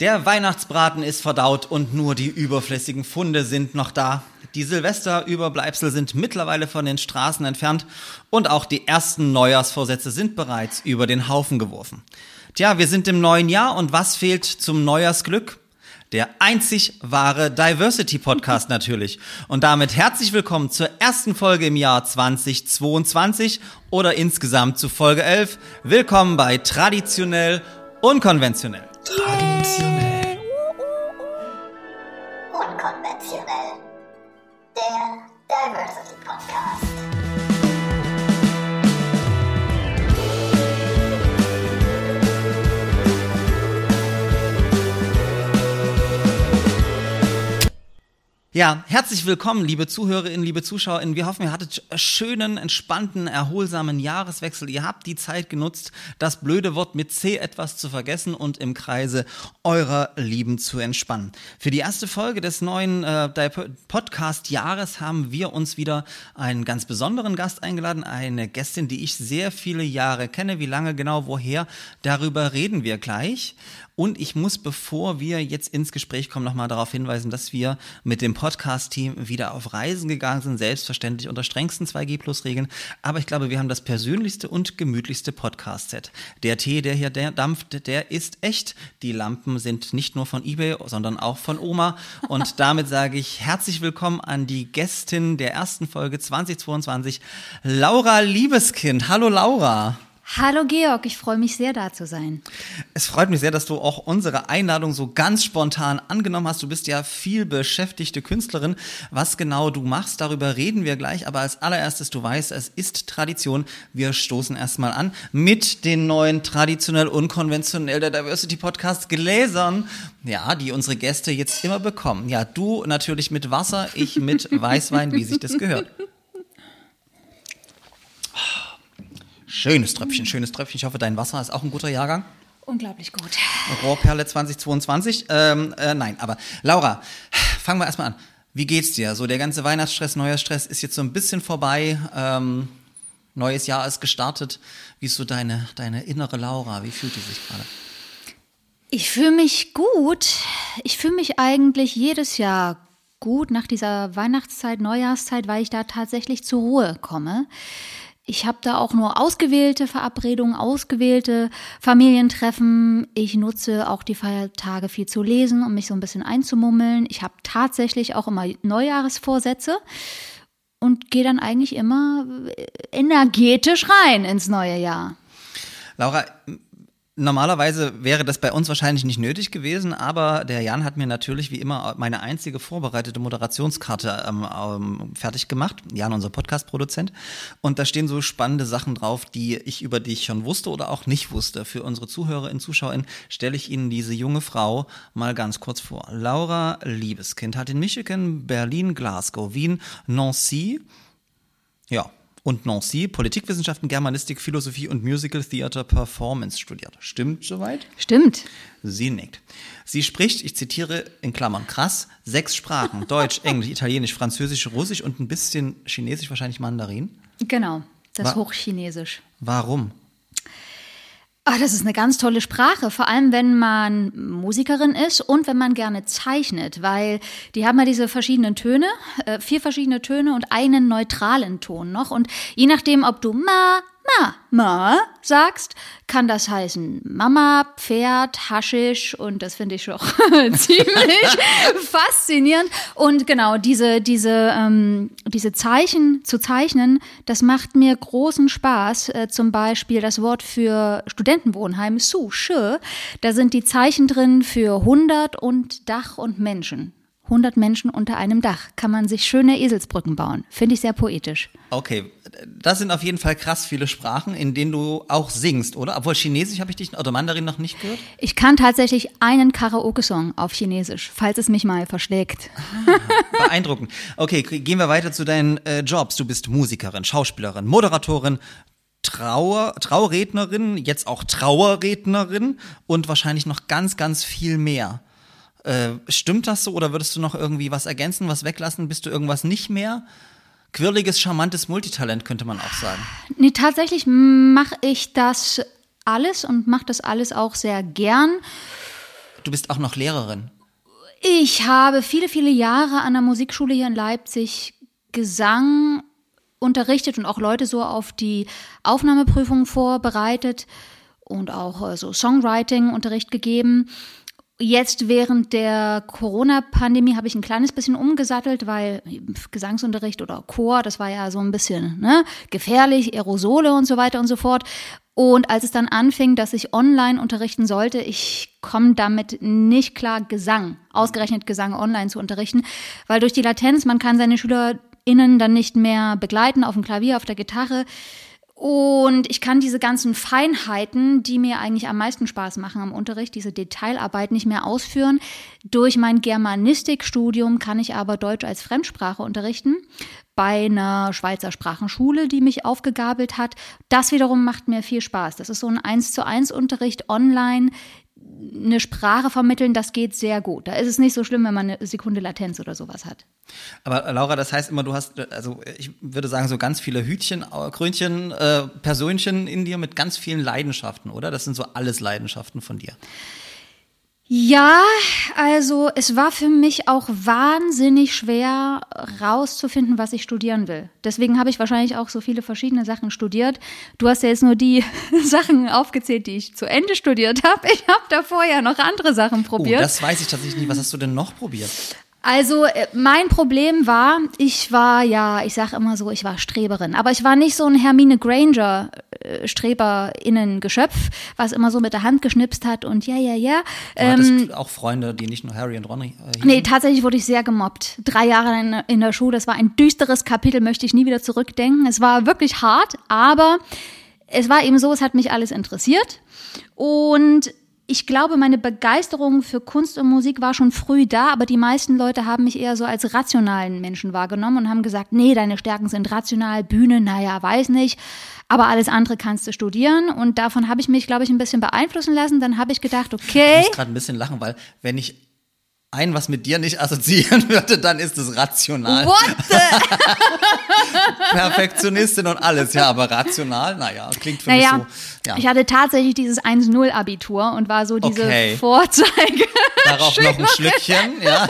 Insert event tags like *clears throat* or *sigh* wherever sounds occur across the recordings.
Der Weihnachtsbraten ist verdaut und nur die überflüssigen Funde sind noch da. Die Silvesterüberbleibsel sind mittlerweile von den Straßen entfernt und auch die ersten Neujahrsvorsätze sind bereits über den Haufen geworfen. Tja, wir sind im neuen Jahr und was fehlt zum Neujahrsglück? Der einzig wahre Diversity Podcast natürlich. Und damit herzlich willkommen zur ersten Folge im Jahr 2022 oder insgesamt zu Folge 11. Willkommen bei Traditionell Unkonventionell. Traditionell. Ja, herzlich willkommen, liebe Zuhörerinnen, liebe Zuschauerinnen. Wir hoffen, ihr hattet einen schönen, entspannten, erholsamen Jahreswechsel. Ihr habt die Zeit genutzt, das blöde Wort mit C etwas zu vergessen und im Kreise eurer Lieben zu entspannen. Für die erste Folge des neuen äh, Podcast-Jahres haben wir uns wieder einen ganz besonderen Gast eingeladen, eine Gästin, die ich sehr viele Jahre kenne. Wie lange genau, woher, darüber reden wir gleich. Und ich muss, bevor wir jetzt ins Gespräch kommen, nochmal darauf hinweisen, dass wir mit dem Podcast-Team wieder auf Reisen gegangen sind, selbstverständlich unter strengsten 2G-Plus-Regeln. Aber ich glaube, wir haben das persönlichste und gemütlichste Podcast-Set. Der Tee, der hier dampft, der ist echt. Die Lampen sind nicht nur von eBay, sondern auch von Oma. Und *laughs* damit sage ich herzlich willkommen an die Gästin der ersten Folge 2022, Laura Liebeskind. Hallo Laura. Hallo Georg, ich freue mich sehr da zu sein. Es freut mich sehr, dass du auch unsere Einladung so ganz spontan angenommen hast. Du bist ja viel beschäftigte Künstlerin. Was genau du machst, darüber reden wir gleich. Aber als allererstes, du weißt, es ist Tradition. Wir stoßen erstmal an mit den neuen traditionell unkonventionell der Diversity Podcast Gläsern. Ja, die unsere Gäste jetzt immer bekommen. Ja, du natürlich mit Wasser, ich mit *laughs* Weißwein, wie sich das gehört. Schönes Tröpfchen, schönes Tröpfchen. Ich hoffe, dein Wasser ist auch ein guter Jahrgang. Unglaublich gut. Rohrperle 2022. Ähm, äh, nein, aber Laura, fangen wir erstmal an. Wie geht's dir? So der ganze Weihnachtsstress, neuer Stress ist jetzt so ein bisschen vorbei. Ähm, neues Jahr ist gestartet. Wie ist so deine, deine innere Laura? Wie fühlt die sich gerade? Ich fühle mich gut. Ich fühle mich eigentlich jedes Jahr gut nach dieser Weihnachtszeit, Neujahrszeit, weil ich da tatsächlich zur Ruhe komme. Ich habe da auch nur ausgewählte Verabredungen, ausgewählte Familientreffen. Ich nutze auch die Feiertage viel zu lesen, um mich so ein bisschen einzumummeln. Ich habe tatsächlich auch immer Neujahresvorsätze und gehe dann eigentlich immer energetisch rein ins neue Jahr. Laura, Normalerweise wäre das bei uns wahrscheinlich nicht nötig gewesen, aber der Jan hat mir natürlich wie immer meine einzige vorbereitete Moderationskarte ähm, ähm, fertig gemacht. Jan, unser Podcast-Produzent. Und da stehen so spannende Sachen drauf, die ich über dich schon wusste oder auch nicht wusste. Für unsere Zuhörerinnen, Zuschauerinnen stelle ich Ihnen diese junge Frau mal ganz kurz vor. Laura Liebeskind hat in Michigan, Berlin, Glasgow, Wien, Nancy, ja, und Nancy Politikwissenschaften, Germanistik, Philosophie und Musical Theater Performance studiert. Stimmt soweit? Stimmt. Sie nickt. Sie spricht, ich zitiere in Klammern krass, sechs Sprachen. *laughs* Deutsch, Englisch, Italienisch, Französisch, Russisch und ein bisschen Chinesisch, wahrscheinlich Mandarin. Genau, das Wa Hochchinesisch. Warum? Ah, das ist eine ganz tolle Sprache, vor allem wenn man Musikerin ist und wenn man gerne zeichnet, weil die haben ja diese verschiedenen Töne, äh, vier verschiedene Töne und einen neutralen Ton noch. Und je nachdem, ob du ma, ma, ma sagst, kann das heißen Mama, Pferd, Haschisch und das finde ich schon *laughs* ziemlich *laughs* faszinierend. Und genau, diese, diese, ähm, diese Zeichen zu zeichnen, das macht mir großen Spaß. Äh, zum Beispiel das Wort für Studentenwohnheim, Su, Shi, da sind die Zeichen drin für 100 und Dach und Menschen. 100 Menschen unter einem Dach. Kann man sich schöne Eselsbrücken bauen. Finde ich sehr poetisch. Okay, das sind auf jeden Fall krass viele Sprachen, in denen du auch singst, oder? Obwohl Chinesisch habe ich dich oder Mandarin noch nicht gehört. Ich kann tatsächlich einen Karaoke-Song auf Chinesisch, falls es mich mal verschlägt. Ah, *laughs* beeindruckend. Okay, gehen wir weiter zu deinen äh, Jobs. Du bist Musikerin, Schauspielerin, Moderatorin, Trauer, Traurednerin, jetzt auch Trauerrednerin und wahrscheinlich noch ganz, ganz viel mehr. Äh, stimmt das so oder würdest du noch irgendwie was ergänzen, was weglassen? Bist du irgendwas nicht mehr? Quirliges, charmantes Multitalent könnte man auch sagen. Nee, tatsächlich mache ich das alles und mache das alles auch sehr gern. du bist auch noch Lehrerin. Ich habe viele, viele Jahre an der Musikschule hier in Leipzig Gesang unterrichtet und auch Leute so auf die Aufnahmeprüfung vorbereitet und auch äh, so Songwriting-Unterricht gegeben. Jetzt während der Corona-Pandemie habe ich ein kleines bisschen umgesattelt, weil Gesangsunterricht oder Chor, das war ja so ein bisschen ne, gefährlich, Aerosole und so weiter und so fort. Und als es dann anfing, dass ich online unterrichten sollte, ich komme damit nicht klar, Gesang, ausgerechnet Gesang online zu unterrichten, weil durch die Latenz, man kann seine SchülerInnen dann nicht mehr begleiten auf dem Klavier, auf der Gitarre. Und ich kann diese ganzen Feinheiten, die mir eigentlich am meisten Spaß machen am Unterricht, diese Detailarbeit nicht mehr ausführen. Durch mein Germanistikstudium kann ich aber Deutsch als Fremdsprache unterrichten bei einer Schweizer Sprachenschule, die mich aufgegabelt hat. Das wiederum macht mir viel Spaß. Das ist so ein eins zu eins Unterricht online, eine Sprache vermitteln, das geht sehr gut. Da ist es nicht so schlimm, wenn man eine Sekunde Latenz oder sowas hat. Aber Laura, das heißt immer, du hast, also ich würde sagen, so ganz viele Hütchen, Krönchen, äh, Persönchen in dir mit ganz vielen Leidenschaften, oder? Das sind so alles Leidenschaften von dir. Ja, also es war für mich auch wahnsinnig schwer rauszufinden, was ich studieren will. Deswegen habe ich wahrscheinlich auch so viele verschiedene Sachen studiert. Du hast ja jetzt nur die *laughs* Sachen aufgezählt, die ich zu Ende studiert habe. Ich habe davor ja noch andere Sachen probiert. Oh, das weiß ich tatsächlich nicht. Was hast du denn noch probiert? Also äh, mein Problem war, ich war ja, ich sage immer so, ich war Streberin, aber ich war nicht so ein Hermine Granger äh, Streberinnen-Geschöpf, was immer so mit der Hand geschnipst hat und ja, ja, ja. Ähm, auch Freunde, die nicht nur Harry und Ron äh, Nee, tatsächlich wurde ich sehr gemobbt. Drei Jahre in, in der Schule, das war ein düsteres Kapitel, möchte ich nie wieder zurückdenken. Es war wirklich hart, aber es war eben so, es hat mich alles interessiert und ich glaube, meine Begeisterung für Kunst und Musik war schon früh da, aber die meisten Leute haben mich eher so als rationalen Menschen wahrgenommen und haben gesagt, nee, deine Stärken sind rational, Bühne, naja, weiß nicht, aber alles andere kannst du studieren und davon habe ich mich, glaube ich, ein bisschen beeinflussen lassen. Dann habe ich gedacht, okay. Ich muss gerade ein bisschen lachen, weil wenn ich ein was mit dir nicht assoziieren *laughs* würde, dann ist es rational. What the? *laughs* Perfektionistin und alles, ja, aber rational, naja, klingt für naja, mich so. Ja. Ich hatte tatsächlich dieses 1-0-Abitur und war so diese okay. Vorzeige. *laughs* Darauf noch ein Schlückchen, ja.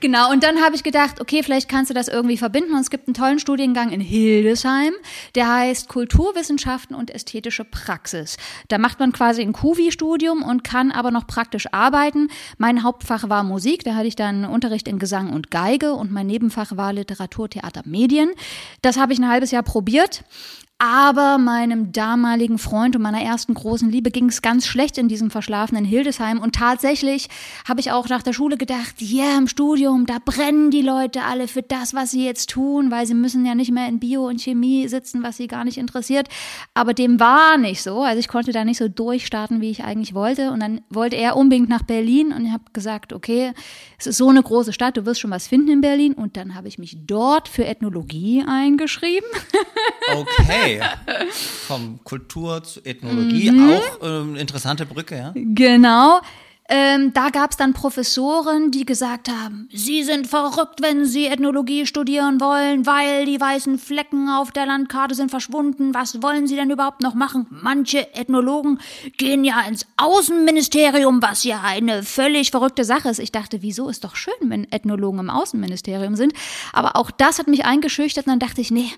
genau, und dann habe ich gedacht, okay, vielleicht kannst du das irgendwie verbinden. Und es gibt einen tollen Studiengang in Hildesheim, der heißt Kulturwissenschaften und ästhetische Praxis. Da macht man quasi ein Kuvi-Studium und kann aber noch praktisch arbeiten. Mein Hauptfach war Musik, da hatte ich dann Unterricht in Gesang und Geige und mein Nebenfach war Literatur, Theater, Medien. Das habe ich ein halbes Jahr probiert. Aber meinem damaligen Freund und meiner ersten großen Liebe ging es ganz schlecht in diesem verschlafenen Hildesheim. Und tatsächlich habe ich auch nach der Schule gedacht, ja, yeah, im Studium, da brennen die Leute alle für das, was sie jetzt tun, weil sie müssen ja nicht mehr in Bio und Chemie sitzen, was sie gar nicht interessiert. Aber dem war nicht so. Also ich konnte da nicht so durchstarten, wie ich eigentlich wollte. Und dann wollte er unbedingt nach Berlin und ich habe gesagt, okay, es ist so eine große Stadt, du wirst schon was finden in Berlin. Und dann habe ich mich dort für Ethnologie eingeschrieben. Okay. Okay. Vom Kultur zu Ethnologie, mhm. auch ähm, interessante Brücke, ja? Genau. Ähm, da gab es dann Professoren, die gesagt haben, Sie sind verrückt, wenn Sie Ethnologie studieren wollen, weil die weißen Flecken auf der Landkarte sind verschwunden. Was wollen Sie denn überhaupt noch machen? Manche Ethnologen gehen ja ins Außenministerium, was ja eine völlig verrückte Sache ist. Ich dachte, wieso ist doch schön, wenn Ethnologen im Außenministerium sind. Aber auch das hat mich eingeschüchtert und dann dachte ich, nee,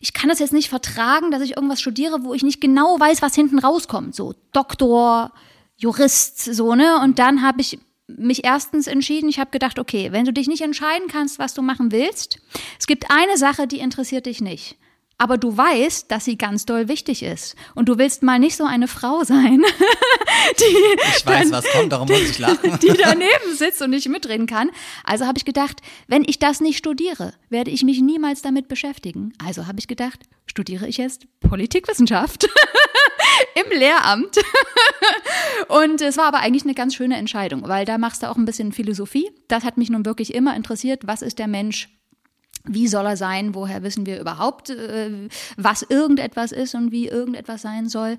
ich kann das jetzt nicht vertragen, dass ich irgendwas studiere, wo ich nicht genau weiß, was hinten rauskommt. So Doktor, Jurist, so, ne? Und dann habe ich mich erstens entschieden, ich habe gedacht, okay, wenn du dich nicht entscheiden kannst, was du machen willst, es gibt eine Sache, die interessiert dich nicht. Aber du weißt, dass sie ganz doll wichtig ist. Und du willst mal nicht so eine Frau sein, *laughs* die. Ich weiß, dann, was kommt, darum muss ich lachen. *laughs* Die daneben sitzt und nicht mitreden kann. Also habe ich gedacht, wenn ich das nicht studiere, werde ich mich niemals damit beschäftigen. Also habe ich gedacht, studiere ich jetzt Politikwissenschaft *laughs* im Lehramt. Und es war aber eigentlich eine ganz schöne Entscheidung, weil da machst du auch ein bisschen Philosophie. Das hat mich nun wirklich immer interessiert. Was ist der Mensch? Wie soll er sein? Woher wissen wir überhaupt, äh, was irgendetwas ist und wie irgendetwas sein soll?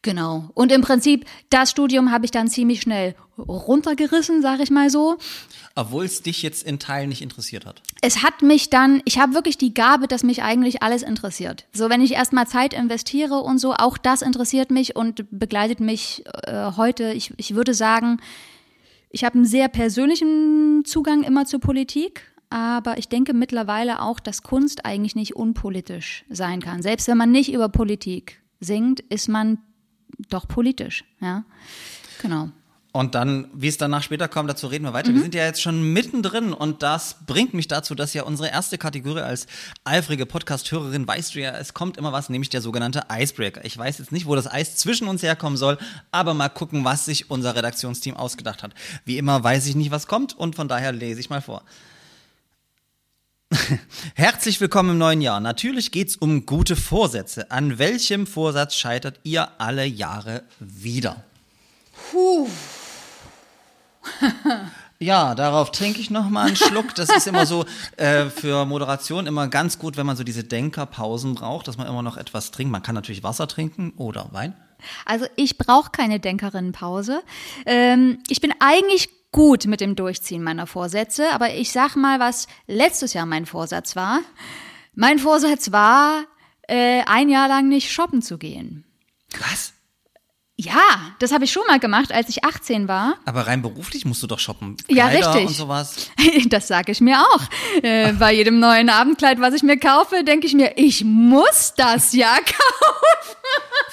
Genau. Und im Prinzip, das Studium habe ich dann ziemlich schnell runtergerissen, sage ich mal so. Obwohl es dich jetzt in Teilen nicht interessiert hat. Es hat mich dann, ich habe wirklich die Gabe, dass mich eigentlich alles interessiert. So, wenn ich erstmal Zeit investiere und so, auch das interessiert mich und begleitet mich äh, heute. Ich, ich würde sagen, Ich habe einen sehr persönlichen Zugang immer zur Politik, aber ich denke mittlerweile auch, dass Kunst eigentlich nicht unpolitisch sein kann. Selbst wenn man nicht über Politik singt, ist man doch politisch, ja. Genau. Und dann, wie es danach später kommt, dazu reden wir weiter. Mhm. Wir sind ja jetzt schon mittendrin und das bringt mich dazu, dass ja unsere erste Kategorie als eifrige Podcast-Hörerin weißt du ja, es kommt immer was, nämlich der sogenannte Icebreaker. Ich weiß jetzt nicht, wo das Eis zwischen uns herkommen soll, aber mal gucken, was sich unser Redaktionsteam ausgedacht hat. Wie immer weiß ich nicht, was kommt und von daher lese ich mal vor. *laughs* Herzlich willkommen im neuen Jahr. Natürlich geht's um gute Vorsätze. An welchem Vorsatz scheitert ihr alle Jahre wieder? Puh. *laughs* Ja, darauf trinke ich noch mal einen Schluck. Das ist immer so äh, für Moderation immer ganz gut, wenn man so diese Denkerpausen braucht, dass man immer noch etwas trinkt. Man kann natürlich Wasser trinken oder Wein. Also ich brauche keine Denkerinnenpause. Ähm, ich bin eigentlich gut mit dem Durchziehen meiner Vorsätze, aber ich sag mal, was letztes Jahr mein Vorsatz war. Mein Vorsatz war, äh, ein Jahr lang nicht shoppen zu gehen. Was? Ja, das habe ich schon mal gemacht, als ich 18 war. Aber rein beruflich musst du doch shoppen. Ja, richtig. Und sowas. *laughs* Das sage ich mir auch. Äh, *laughs* bei jedem neuen Abendkleid, was ich mir kaufe, denke ich mir, ich muss das ja *laughs* kaufen.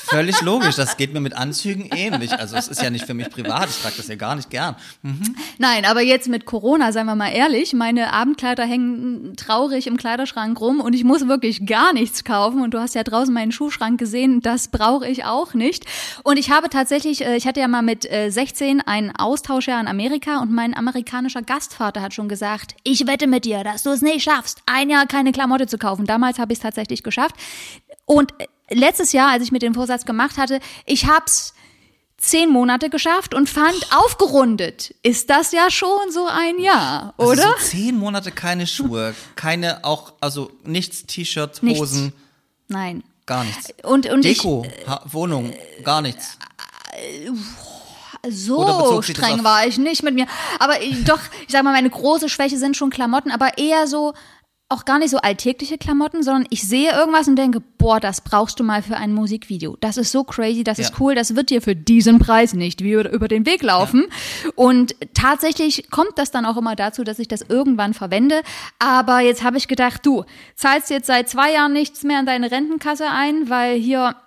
Völlig logisch. Das geht mir mit Anzügen ähnlich. Also es ist ja nicht für mich privat. Ich trage das ja gar nicht gern. Mhm. Nein, aber jetzt mit Corona, seien wir mal ehrlich, meine Abendkleider hängen traurig im Kleiderschrank rum und ich muss wirklich gar nichts kaufen. Und du hast ja draußen meinen Schuhschrank gesehen. Das brauche ich auch nicht. Und ich habe tatsächlich, äh, ich hatte ja mal mit 16 äh, einen Austauschjahr in Amerika und mein amerikanischer Gastvater hat schon gesagt, ich wette mit dir, dass du es nicht schaffst, ein Jahr keine Klamotte zu kaufen. Damals habe ich es tatsächlich geschafft. Und äh, letztes Jahr, als ich mir den Vorsatz gemacht hatte, ich hab's zehn Monate geschafft und fand aufgerundet. Ist das ja schon so ein Jahr, also oder? So zehn Monate keine Schuhe, keine auch, also nichts, T-Shirt, Hosen. Nichts. Nein. Gar nichts. Und, und Deko, ich, Wohnung, gar nichts. So streng war ich nicht mit mir. Aber ich, doch, ich sag mal, meine große Schwäche sind schon Klamotten, aber eher so auch gar nicht so alltägliche Klamotten, sondern ich sehe irgendwas und denke, boah, das brauchst du mal für ein Musikvideo. Das ist so crazy, das ja. ist cool, das wird dir für diesen Preis nicht wie über den Weg laufen. Ja. Und tatsächlich kommt das dann auch immer dazu, dass ich das irgendwann verwende. Aber jetzt habe ich gedacht, du zahlst jetzt seit zwei Jahren nichts mehr in deine Rentenkasse ein, weil hier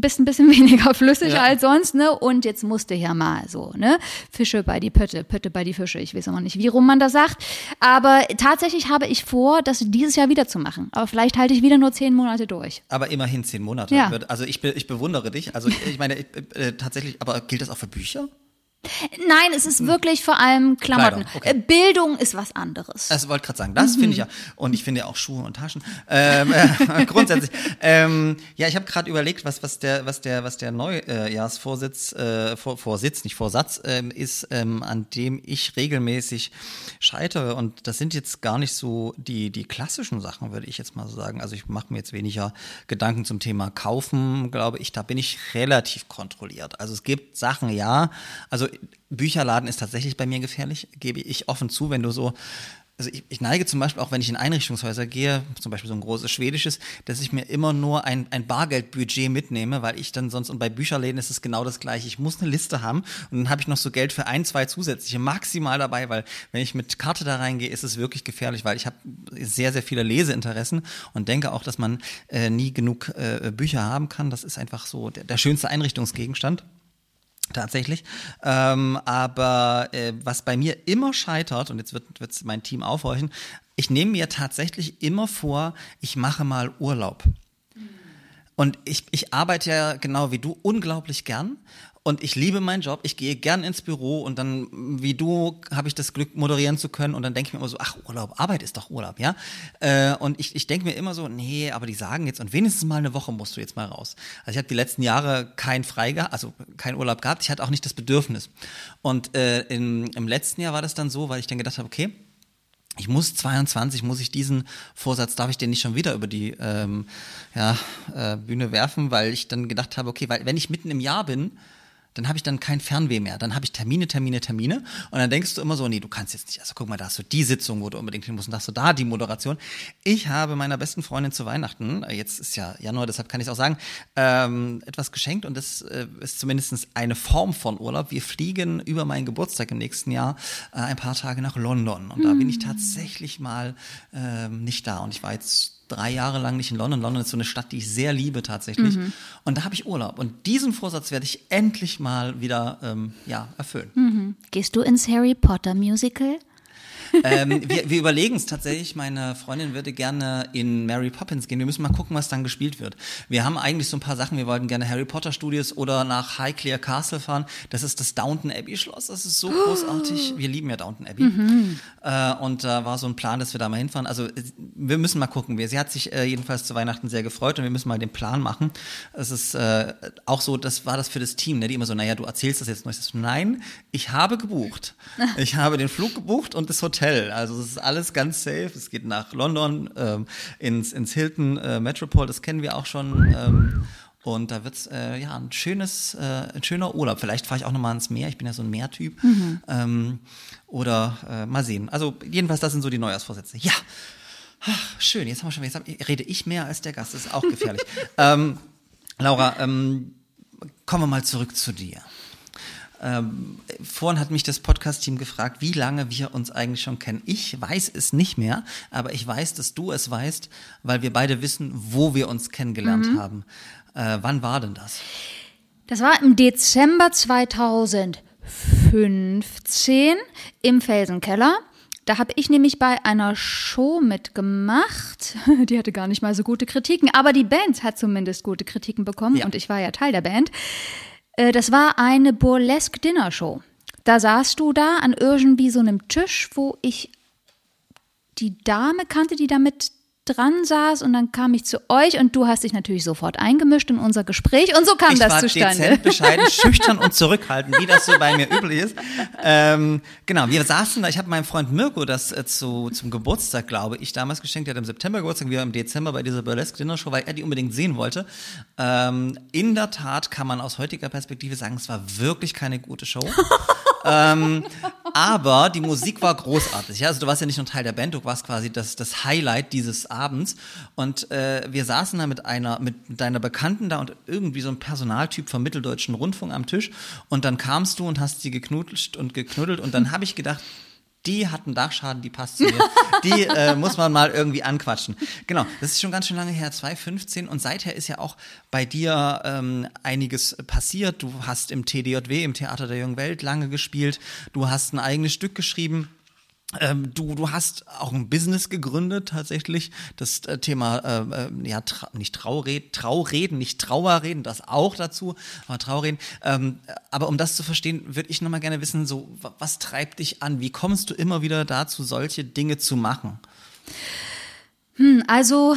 bist ein bisschen *laughs* weniger flüssig ja. als sonst, ne? Und jetzt musste ja mal so, ne? Fische bei die Pötte, Pötte bei die Fische. Ich weiß auch noch nicht, wie rum man das sagt. Aber tatsächlich habe ich vor, das dieses Jahr wieder zu machen. Aber vielleicht halte ich wieder nur zehn Monate durch. Aber immerhin zehn Monate. Ja. Also ich, ich bewundere dich. Also ich meine, äh, tatsächlich, aber gilt das auch für Bücher? Nein, es ist hm. wirklich vor allem Klamotten. Okay. Äh, Bildung ist was anderes. Das wollte gerade sagen. Das mhm. finde ich ja. Und ich finde ja auch Schuhe und Taschen. Ähm, äh, *laughs* grundsätzlich. Ähm, ja, ich habe gerade überlegt, was, was der, was der, was der Neujahrsvorsitz, äh, Vor, Vorsitz, nicht Vorsatz, ähm, ist, ähm, an dem ich regelmäßig scheitere. Und das sind jetzt gar nicht so die, die klassischen Sachen, würde ich jetzt mal so sagen. Also ich mache mir jetzt weniger Gedanken zum Thema Kaufen, glaube ich. Da bin ich relativ kontrolliert. Also es gibt Sachen, ja. Also Bücherladen ist tatsächlich bei mir gefährlich, gebe ich offen zu, wenn du so also ich, ich, neige zum Beispiel auch, wenn ich in Einrichtungshäuser gehe, zum Beispiel so ein großes schwedisches, dass ich mir immer nur ein, ein Bargeldbudget mitnehme, weil ich dann sonst, und bei Bücherläden ist es genau das gleiche, ich muss eine Liste haben und dann habe ich noch so Geld für ein, zwei zusätzliche maximal dabei, weil wenn ich mit Karte da reingehe, ist es wirklich gefährlich, weil ich habe sehr, sehr viele Leseinteressen und denke auch, dass man äh, nie genug äh, Bücher haben kann. Das ist einfach so der, der schönste Einrichtungsgegenstand. Tatsächlich. Ähm, aber äh, was bei mir immer scheitert, und jetzt wird wird's mein Team aufhorchen, ich nehme mir tatsächlich immer vor, ich mache mal Urlaub. Und ich, ich arbeite ja genau wie du unglaublich gern. Und ich liebe meinen Job, ich gehe gern ins Büro und dann, wie du, habe ich das Glück, moderieren zu können. Und dann denke ich mir immer so, ach, Urlaub, Arbeit ist doch Urlaub, ja? Äh, und ich, ich denke mir immer so, nee, aber die sagen jetzt, und wenigstens mal eine Woche musst du jetzt mal raus. Also ich habe die letzten Jahre kein Frei also kein Urlaub gehabt, ich hatte auch nicht das Bedürfnis. Und äh, im, im letzten Jahr war das dann so, weil ich dann gedacht habe, okay, ich muss 22, muss ich diesen Vorsatz, darf ich den nicht schon wieder über die ähm, ja, äh, Bühne werfen, weil ich dann gedacht habe, okay, weil wenn ich mitten im Jahr bin, dann habe ich dann kein Fernweh mehr. Dann habe ich Termine, Termine, Termine. Und dann denkst du immer so, nee, du kannst jetzt nicht. Also guck mal, da hast du die Sitzung, wo du unbedingt hin musst und da hast du da die Moderation. Ich habe meiner besten Freundin zu Weihnachten, äh, jetzt ist ja Januar, deshalb kann ich es auch sagen, ähm, etwas geschenkt und das äh, ist zumindest eine Form von Urlaub. Wir fliegen über meinen Geburtstag im nächsten Jahr äh, ein paar Tage nach London. Und da bin ich tatsächlich mal ähm, nicht da. Und ich war jetzt drei Jahre lang nicht in London. London ist so eine Stadt, die ich sehr liebe tatsächlich. Mhm. Und da habe ich Urlaub. Und diesen Vorsatz werde ich endlich mal wieder ähm, ja, erfüllen. Mhm. Gehst du ins Harry Potter Musical? Ähm, wir, wir überlegen es tatsächlich. Meine Freundin würde gerne in Mary Poppins gehen. Wir müssen mal gucken, was dann gespielt wird. Wir haben eigentlich so ein paar Sachen. Wir wollten gerne Harry Potter Studios oder nach Highclere Castle fahren. Das ist das Downton Abbey Schloss. Das ist so großartig. Wir lieben ja Downton Abbey. Äh, und da war so ein Plan, dass wir da mal hinfahren. Also äh, wir müssen mal gucken. Sie hat sich äh, jedenfalls zu Weihnachten sehr gefreut und wir müssen mal den Plan machen. Es ist äh, auch so, das war das für das Team, ne? die immer so, naja, du erzählst das jetzt noch. Ich Nein, ich habe gebucht. Ich habe den Flug gebucht und das Hotel. Also es ist alles ganz safe. Es geht nach London, ähm, ins, ins Hilton äh, Metropole, das kennen wir auch schon. Ähm, und da wird's äh, ja ein schönes, äh, ein schöner Urlaub. Vielleicht fahre ich auch nochmal ins Meer. Ich bin ja so ein Meertyp. Ähm, oder äh, mal sehen. Also jedenfalls, das sind so die Neujahrsvorsätze. Ja. Ach, schön. Jetzt haben wir schon. Jetzt rede ich mehr als der Gast. Das ist auch gefährlich. *laughs* ähm, Laura, ähm, kommen wir mal zurück zu dir. Ähm, vorhin hat mich das Podcast-Team gefragt, wie lange wir uns eigentlich schon kennen. Ich weiß es nicht mehr, aber ich weiß, dass du es weißt, weil wir beide wissen, wo wir uns kennengelernt haben. Äh, wann war denn das? Das war im Dezember 2015 im Felsenkeller. Da habe ich nämlich bei einer Show mitgemacht. *laughs* Die hatte gar nicht mal so gute Kritiken, aber die Band hat zumindest gute Kritiken bekommen Ja. und ich war ja Teil der Band. Äh, Das war eine Burlesque-Dinner-Show. Da saßt du da an irgendwie so einem Tisch, wo ich die Dame kannte, die da mit dran saß und dann kam ich zu euch und du hast dich natürlich sofort eingemischt in unser Gespräch und so kam ich das war zustande. dezent, *laughs* bescheiden, schüchtern und zurückhaltend, wie das so bei mir üblich ist. Ähm, genau, wir saßen da, ich habe meinem Freund Mirko das äh, zu, zum Geburtstag, glaube ich, damals geschenkt. Der hat im September Geburtstag, wir waren im Dezember bei dieser Burlesque Dinner Show, weil er die unbedingt sehen wollte. Ähm, in der Tat kann man aus heutiger Perspektive sagen, es war wirklich keine gute Show. *laughs* ähm, aber die Musik war großartig. Ja? Also du warst ja nicht nur Teil der Band, du warst quasi das, das Highlight dieses Abends. Und äh, wir saßen da mit einer, mit, mit deiner Bekannten da und irgendwie so ein Personaltyp vom Mitteldeutschen Rundfunk am Tisch. Und dann kamst du und hast sie geknutscht und geknuddelt. Und dann *laughs* habe ich gedacht, die hat einen Dachschaden, die passt zu mir. Die *laughs* äh, muss man mal irgendwie anquatschen. Genau, das ist schon ganz schön lange her, 2015. Und seither ist ja auch bei dir ähm, einiges passiert. Du hast im TDJW, im Theater der Jungen Welt, lange gespielt. Du hast ein eigenes Stück geschrieben. Ähm, du, du hast auch ein Business gegründet tatsächlich. Das äh, Thema, äh, äh, ja, tra nicht Traureden, Traureden, nicht Trauerreden, das auch dazu, aber Traureden. Ähm, aber um das zu verstehen, würde ich nochmal gerne wissen, so, wa- was treibt dich an? Wie kommst du immer wieder dazu, solche Dinge zu machen? Also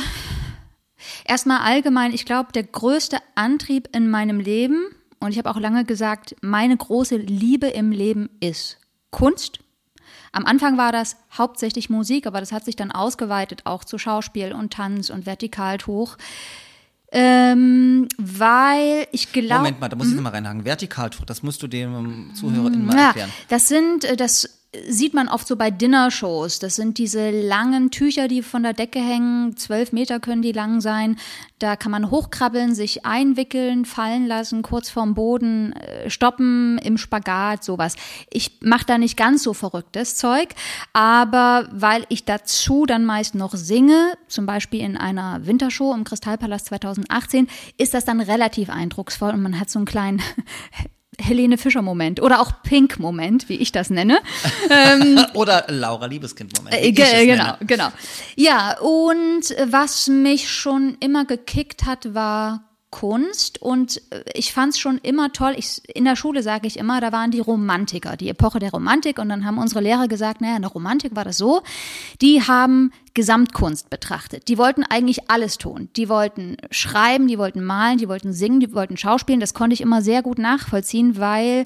erstmal allgemein, ich glaube, der größte Antrieb in meinem Leben, und ich habe auch lange gesagt, meine große Liebe im Leben ist Kunst. Am Anfang war das hauptsächlich Musik, aber das hat sich dann ausgeweitet auch zu Schauspiel und Tanz und Vertikaltuch. Ähm, weil ich glaube. Moment mal, da muss ich nochmal reinhaken. Vertikaltuch, das musst du dem ZuhörerInnen mal Ja, erklären. das sind, äh, das sieht man oft so bei Dinnershows. Das sind diese langen Tücher, die von der Decke hängen. Zwölf Meter können die lang sein. Da kann man hochkrabbeln, sich einwickeln, fallen lassen, kurz vorm Boden, äh, stoppen, im Spagat, sowas. Ich mache da nicht ganz so verrücktes Zeug, aber weil ich dazu dann meist noch singe, zum Beispiel in einer Wintershow im Kristallpalast 2018, ist das dann relativ eindrucksvoll und man hat so einen kleinen *laughs* Helene Fischer-Moment oder auch Pink-Moment, wie ich das nenne. *laughs* Oder Laura Liebeskind-Moment. Äh, genau, nenne. genau. Ja, und was mich schon immer gekickt hat, war Kunst und äh, ich fand es schon immer toll. Ich, in der Schule sage ich immer, da waren die Romantiker, die Epoche der Romantik und dann haben unsere Lehrer gesagt, naja, in der Romantik war das so, die haben Gesamtkunst betrachtet. Die wollten eigentlich alles tun. Die wollten schreiben, die wollten malen, die wollten singen, die wollten schauspielen. Das konnte ich immer sehr gut nachvollziehen, weil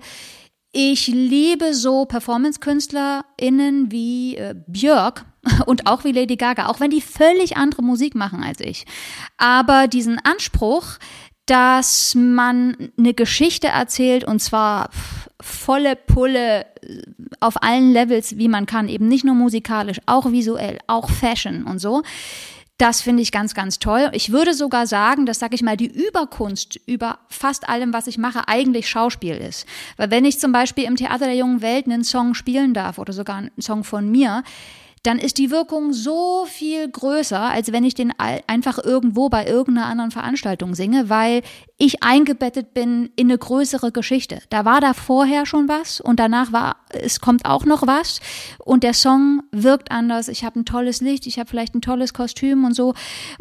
ich liebe so Performance-KünstlerInnen wie äh, Björk *laughs* und auch wie Lady Gaga, auch wenn die völlig andere Musik machen als ich. Aber diesen Anspruch, dass man eine Geschichte erzählt und zwar volle Pulle äh, auf allen Levels, wie man kann, eben nicht nur musikalisch, auch visuell, auch Fashion und so. Das finde ich ganz, ganz toll. Ich würde sogar sagen, dass, sage ich mal, die Überkunst über fast allem, was ich mache, eigentlich Schauspiel ist. Weil wenn ich zum Beispiel im Theater der jungen Welt einen Song spielen darf oder sogar einen Song von mir, dann ist die Wirkung so viel größer, als wenn ich den einfach irgendwo bei irgendeiner anderen Veranstaltung singe, weil ich eingebettet bin in eine größere Geschichte. Da war da vorher schon was und danach war, es kommt auch noch was und der Song wirkt anders. Ich habe ein tolles Licht, ich habe vielleicht ein tolles Kostüm und so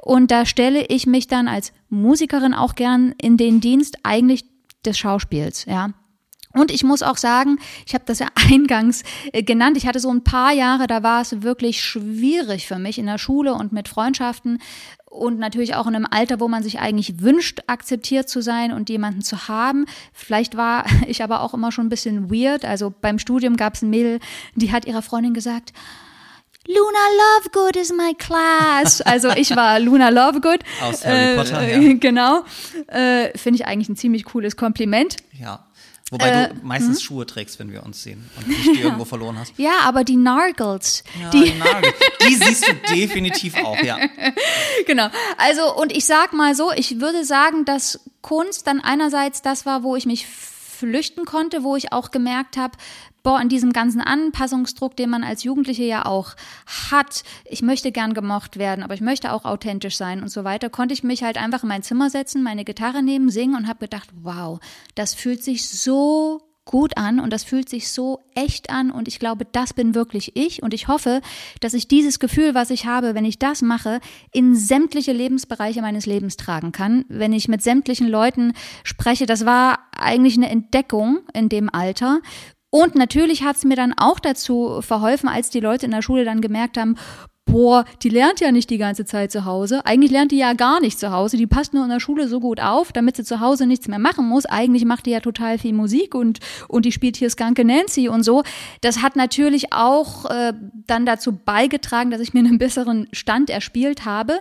und da stelle ich mich dann als Musikerin auch gern in den Dienst eigentlich des Schauspiels, ja. Und ich muss auch sagen, ich habe das ja *laughs* eingangs äh, genannt, ich hatte so ein paar Jahre, da war es wirklich schwierig für mich in der Schule und mit Freundschaften und natürlich auch in einem Alter, wo man sich eigentlich wünscht, akzeptiert zu sein und jemanden zu haben. Vielleicht war *laughs* ich aber auch immer schon ein bisschen weird. Also beim Studium gab es ein Mädel, die hat ihrer Freundin gesagt, Luna Lovegood is my class. Also ich war *laughs* Luna Lovegood. Aus Harry Potter, äh, ja. Genau. Äh, Finde ich eigentlich ein ziemlich cooles Kompliment. Ja. Wobei äh, du meistens hm? Schuhe trägst, wenn wir uns sehen und nicht die irgendwo verloren hast. Ja, aber die Nargles. Ja, die, die Nargles. Die siehst du definitiv auch, ja. *laughs* Genau. Also, und ich sag mal so, ich würde sagen, dass Kunst dann einerseits das war, wo ich mich flüchten konnte, wo ich auch gemerkt habe, boah, in diesem ganzen Anpassungsdruck, den man als Jugendliche ja auch hat, ich möchte gern gemocht werden, aber ich möchte auch authentisch sein und so weiter, konnte ich mich halt einfach in mein Zimmer setzen, meine Gitarre nehmen, singen und habe gedacht, wow, das fühlt sich so gut an und das fühlt sich so echt an und ich glaube, das bin wirklich ich und ich hoffe, dass ich dieses Gefühl, was ich habe, wenn ich das mache, in sämtliche Lebensbereiche meines Lebens tragen kann. Wenn ich mit sämtlichen Leuten spreche, das war eigentlich eine Entdeckung in dem Alter und natürlich hat es mir dann auch dazu verholfen, als die Leute in der Schule dann gemerkt haben, boah, die lernt ja nicht die ganze Zeit zu Hause. Eigentlich lernt die ja gar nicht zu Hause. Die passt nur in der Schule so gut auf, damit sie zu Hause nichts mehr machen muss. Eigentlich macht die ja total viel Musik und, und die spielt hier Skanke Nancy und so. Das hat natürlich auch äh, dann dazu beigetragen, dass ich mir einen besseren Stand erspielt habe.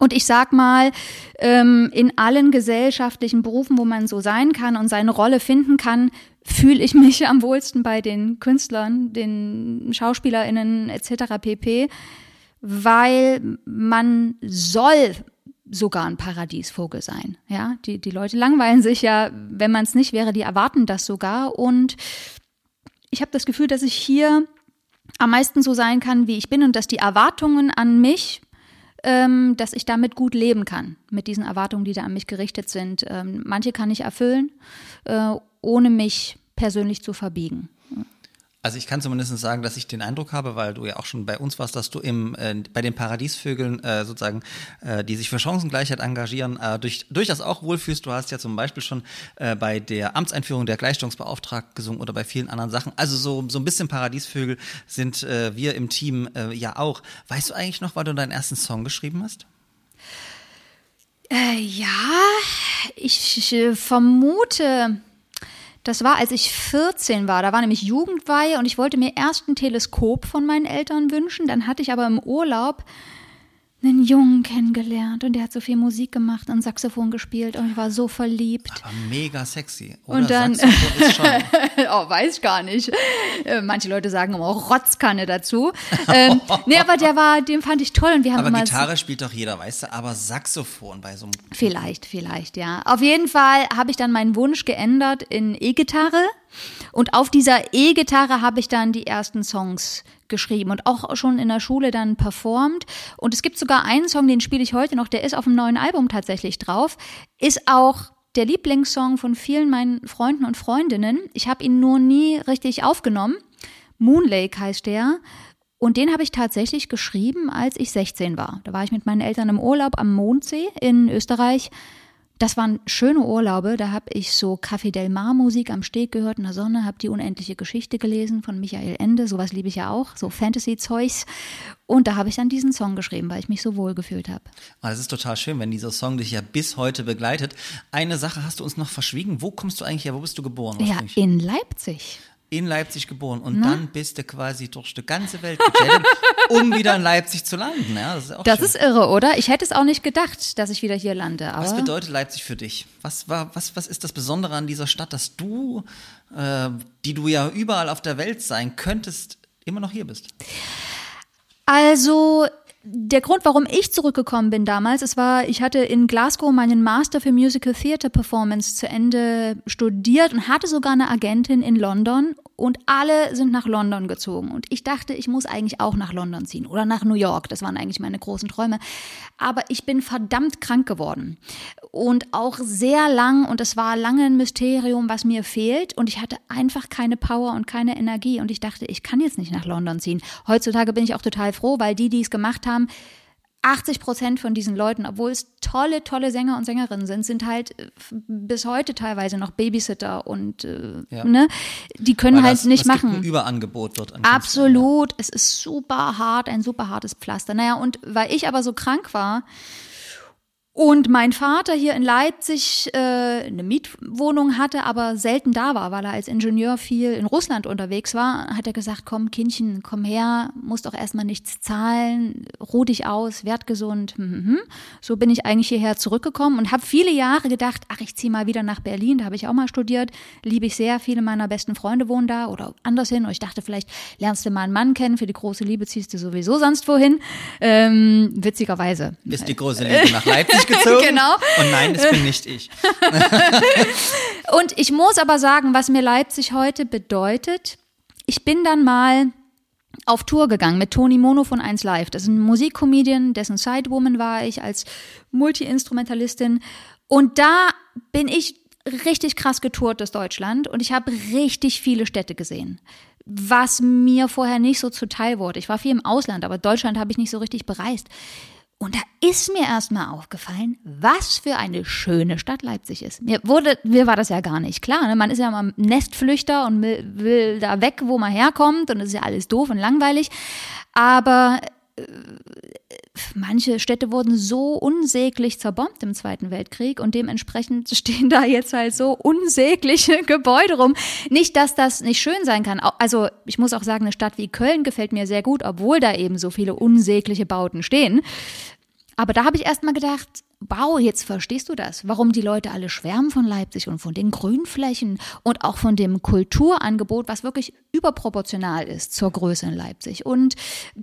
Und ich sag mal, ähm, in allen gesellschaftlichen Berufen, wo man so sein kann und seine Rolle finden kann, fühle ich mich am wohlsten bei den Künstlern, den SchauspielerInnen etc. pp, weil man soll sogar ein Paradiesvogel sein. Ja, die, die Leute langweilen sich ja, wenn man es nicht wäre, die erwarten das sogar. Und ich habe das Gefühl, dass ich hier am meisten so sein kann, wie ich bin und dass die Erwartungen an mich, ähm, dass ich damit gut leben kann, mit diesen Erwartungen, die da an mich gerichtet sind. Ähm, manche kann ich erfüllen, äh, ohne mich persönlich zu verbiegen. Also ich kann zumindest sagen, dass ich den Eindruck habe, weil du ja auch schon bei uns warst, dass du im, äh, bei den Paradiesvögeln äh, sozusagen, äh, die sich für Chancengleichheit engagieren, äh, durch, durchaus auch wohlfühlst. Du hast ja zum Beispiel schon äh, bei der Amtseinführung der Gleichstellungsbeauftragten gesungen oder bei vielen anderen Sachen. Also so, so ein bisschen Paradiesvögel sind äh, wir im Team ja auch. Weißt du eigentlich noch, weil du deinen ersten Song geschrieben hast? Ja, ich, ich vermute das war, als ich 14 war. Da war nämlich Jugendweihe und ich wollte mir erst ein Teleskop von meinen Eltern wünschen. Dann hatte ich aber im Urlaub einen Jungen kennengelernt und der hat so viel Musik gemacht und Saxophon gespielt und ich war so verliebt. Aber mega sexy. Oder und dann, Saxophon ist schon. *laughs* oh, weiß ich gar nicht. Äh, manche Leute sagen immer Rotzkanne dazu. ähm, *laughs* nee, aber der war, den fand ich toll und wir haben aber immer. Gitarre spielt doch jeder, weißt du, aber Saxophon bei so einem. Vielleicht, vielleicht, ja. Auf jeden Fall habe ich dann meinen Wunsch geändert in E-Gitarre. Und auf dieser E-Gitarre habe ich dann die ersten Songs geschrieben und auch schon in der Schule dann performt. Und es gibt sogar einen Song, den spiele ich heute noch, der ist auf dem neuen Album tatsächlich drauf, ist auch der Lieblingssong von vielen meinen Freunden und Freundinnen. Ich habe ihn nur nie richtig aufgenommen. Moon Lake heißt der. Und den habe ich tatsächlich geschrieben, als ich 16 war. Da war ich mit meinen Eltern im Urlaub am Mondsee in Österreich das waren schöne Urlaube. Da habe ich so Café Del Mar Musik am Steg gehört in der Sonne, habe die unendliche Geschichte gelesen von Michael Ende. Sowas liebe ich ja auch, so Fantasy-Zeugs. Und da habe ich dann diesen Song geschrieben, weil ich mich so wohl gefühlt habe. Ah, das ist total schön, wenn dieser Song dich ja bis heute begleitet. Eine Sache hast du uns noch verschwiegen. Wo kommst du eigentlich her? Wo bist du geboren? Ja, in Leipzig. In Leipzig geboren und dann bist du quasi durch die ganze Welt gechattet, *laughs* um wieder in Leipzig zu landen. Ja, das ist Das ist irre, oder? Ich hätte es auch nicht gedacht, dass ich wieder hier lande. Was bedeutet Leipzig für dich? Was, war, was, was ist das Besondere an dieser Stadt, dass du, äh, die du ja überall auf der Welt sein könntest, immer noch hier bist? Also der Grund, warum ich zurückgekommen bin damals, es war, ich hatte in Glasgow meinen Master für Musical Theatre Performance zu Ende studiert und hatte sogar eine Agentin in London und alle sind nach London gezogen. Und ich dachte, ich muss eigentlich auch nach London ziehen oder nach New York. Das waren eigentlich meine großen Träume. Aber ich bin verdammt krank geworden und auch sehr lang und es war lange ein Mysterium, was mir fehlt und ich hatte einfach keine Power und keine Energie und ich dachte, ich kann jetzt nicht nach London ziehen. Heutzutage bin ich auch total froh, weil die, die es gemacht haben, 80 Prozent von diesen Leuten, obwohl es tolle, tolle Sänger und Sängerinnen sind, sind halt äh, bis heute teilweise noch Babysitter und äh, Ja. ne, die können Weil halt das, nicht es machen. Gibt ein Überangebot Künstlern, Absolut. Es ist super hart, ein super hartes Pflaster. Naja, und weil ich aber so krank war und mein Vater hier in Leipzig äh, eine Mietwohnung hatte, aber selten da war, weil er als Ingenieur viel in Russland unterwegs war, hat er gesagt, komm Kindchen, komm her, musst auch erstmal nichts zahlen, ruh dich aus, werd gesund. Hm, hm, hm. So bin ich eigentlich hierher zurückgekommen und habe viele Jahre gedacht, ach, ich ziehe mal wieder nach Berlin, da habe ich auch mal studiert, liebe ich sehr, viele meiner besten Freunde wohnen da oder anders hin und ich dachte, vielleicht lernst du mal einen Mann kennen, für die große Liebe ziehst du sowieso sonst wohin. Ähm, witzigerweise. Ist die große Liebe nach Leipzig gezogen? *laughs* Genau. Und nein, es bin nicht ich. *laughs* Und ich muss aber sagen, was mir Leipzig heute bedeutet. Ich bin dann mal auf Tour gegangen mit Toni Mono von 1 Live. Das ist ein Musikcomedian, dessen Sidewoman war ich als Multi-Instrumentalistin. Und da bin ich richtig krass getourt durch Deutschland und ich habe richtig viele Städte gesehen. Was mir vorher nicht so zuteil wurde. Ich war viel im Ausland, aber Deutschland habe ich nicht so richtig bereist. Und da ist mir erstmal aufgefallen, was für eine schöne Stadt Leipzig ist. Mir wurde, mir war das ja gar nicht klar. Ne? Man ist ja mal Nestflüchter und will, will da weg, wo man herkommt und das ist ja alles doof und langweilig. Aber äh, manche Städte wurden so unsäglich zerbombt im Zweiten Weltkrieg und dementsprechend *laughs* stehen da jetzt halt so unsägliche Gebäude rum. Nicht, dass das nicht schön sein kann. Also ich muss auch sagen, eine Stadt wie Köln gefällt mir sehr gut, obwohl da eben so viele unsägliche Bauten stehen. Aber da habe ich erst mal gedacht, wow, jetzt verstehst du das, warum die Leute alle schwärmen von Leipzig und von den Grünflächen und auch von dem Kulturangebot, was wirklich überproportional ist zur Größe in Leipzig. Und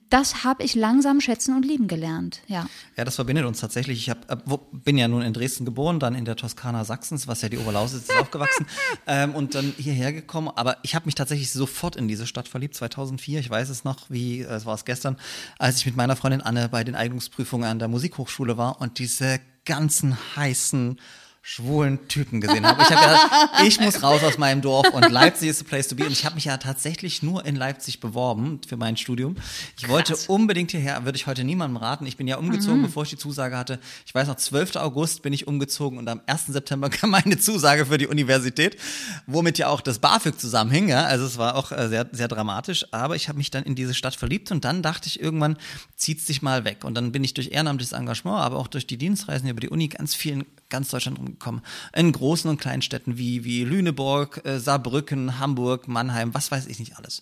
das habe ich langsam schätzen und lieben gelernt, ja. Ja, das verbindet uns tatsächlich. Ich hab, äh, bin ja nun in Dresden geboren, dann in der Toskana Sachsens, was ja die Oberlausitz ist, aufgewachsen *laughs* ähm, und dann hierher gekommen. Aber ich habe mich tatsächlich sofort in diese Stadt verliebt, 2004. Ich weiß es noch, wie äh, es war es gestern, als ich mit meiner Freundin Anne bei den Eignungsprüfungen an der Musikhochschule war und diese ganzen heißen schwulen Typen gesehen habe. Ich habe ja, *laughs* ich muss raus aus meinem Dorf und Leipzig ist the place to be. Und ich habe mich ja tatsächlich nur in Leipzig beworben für mein Studium. Ich wollte unbedingt hierher, würde ich heute niemandem raten. Ich bin ja umgezogen, bevor ich die Zusage hatte. Ich weiß noch, 12. August bin ich umgezogen und am 1. September *laughs* kam meine Zusage für die Universität, womit ja auch das BAföG zusammenhing. Ja? Also es war auch äh, sehr, sehr dramatisch. Aber ich habe mich dann in diese Stadt verliebt und dann dachte ich irgendwann, zieht's dich mal weg. Und dann bin ich durch ehrenamtliches Engagement, aber auch durch die Dienstreisen über die Uni ganz vielen ganz Deutschland rumgekommen. In großen und kleinen Städten wie, wie Lüneburg, äh, Saarbrücken, Hamburg, Mannheim, was weiß ich nicht alles.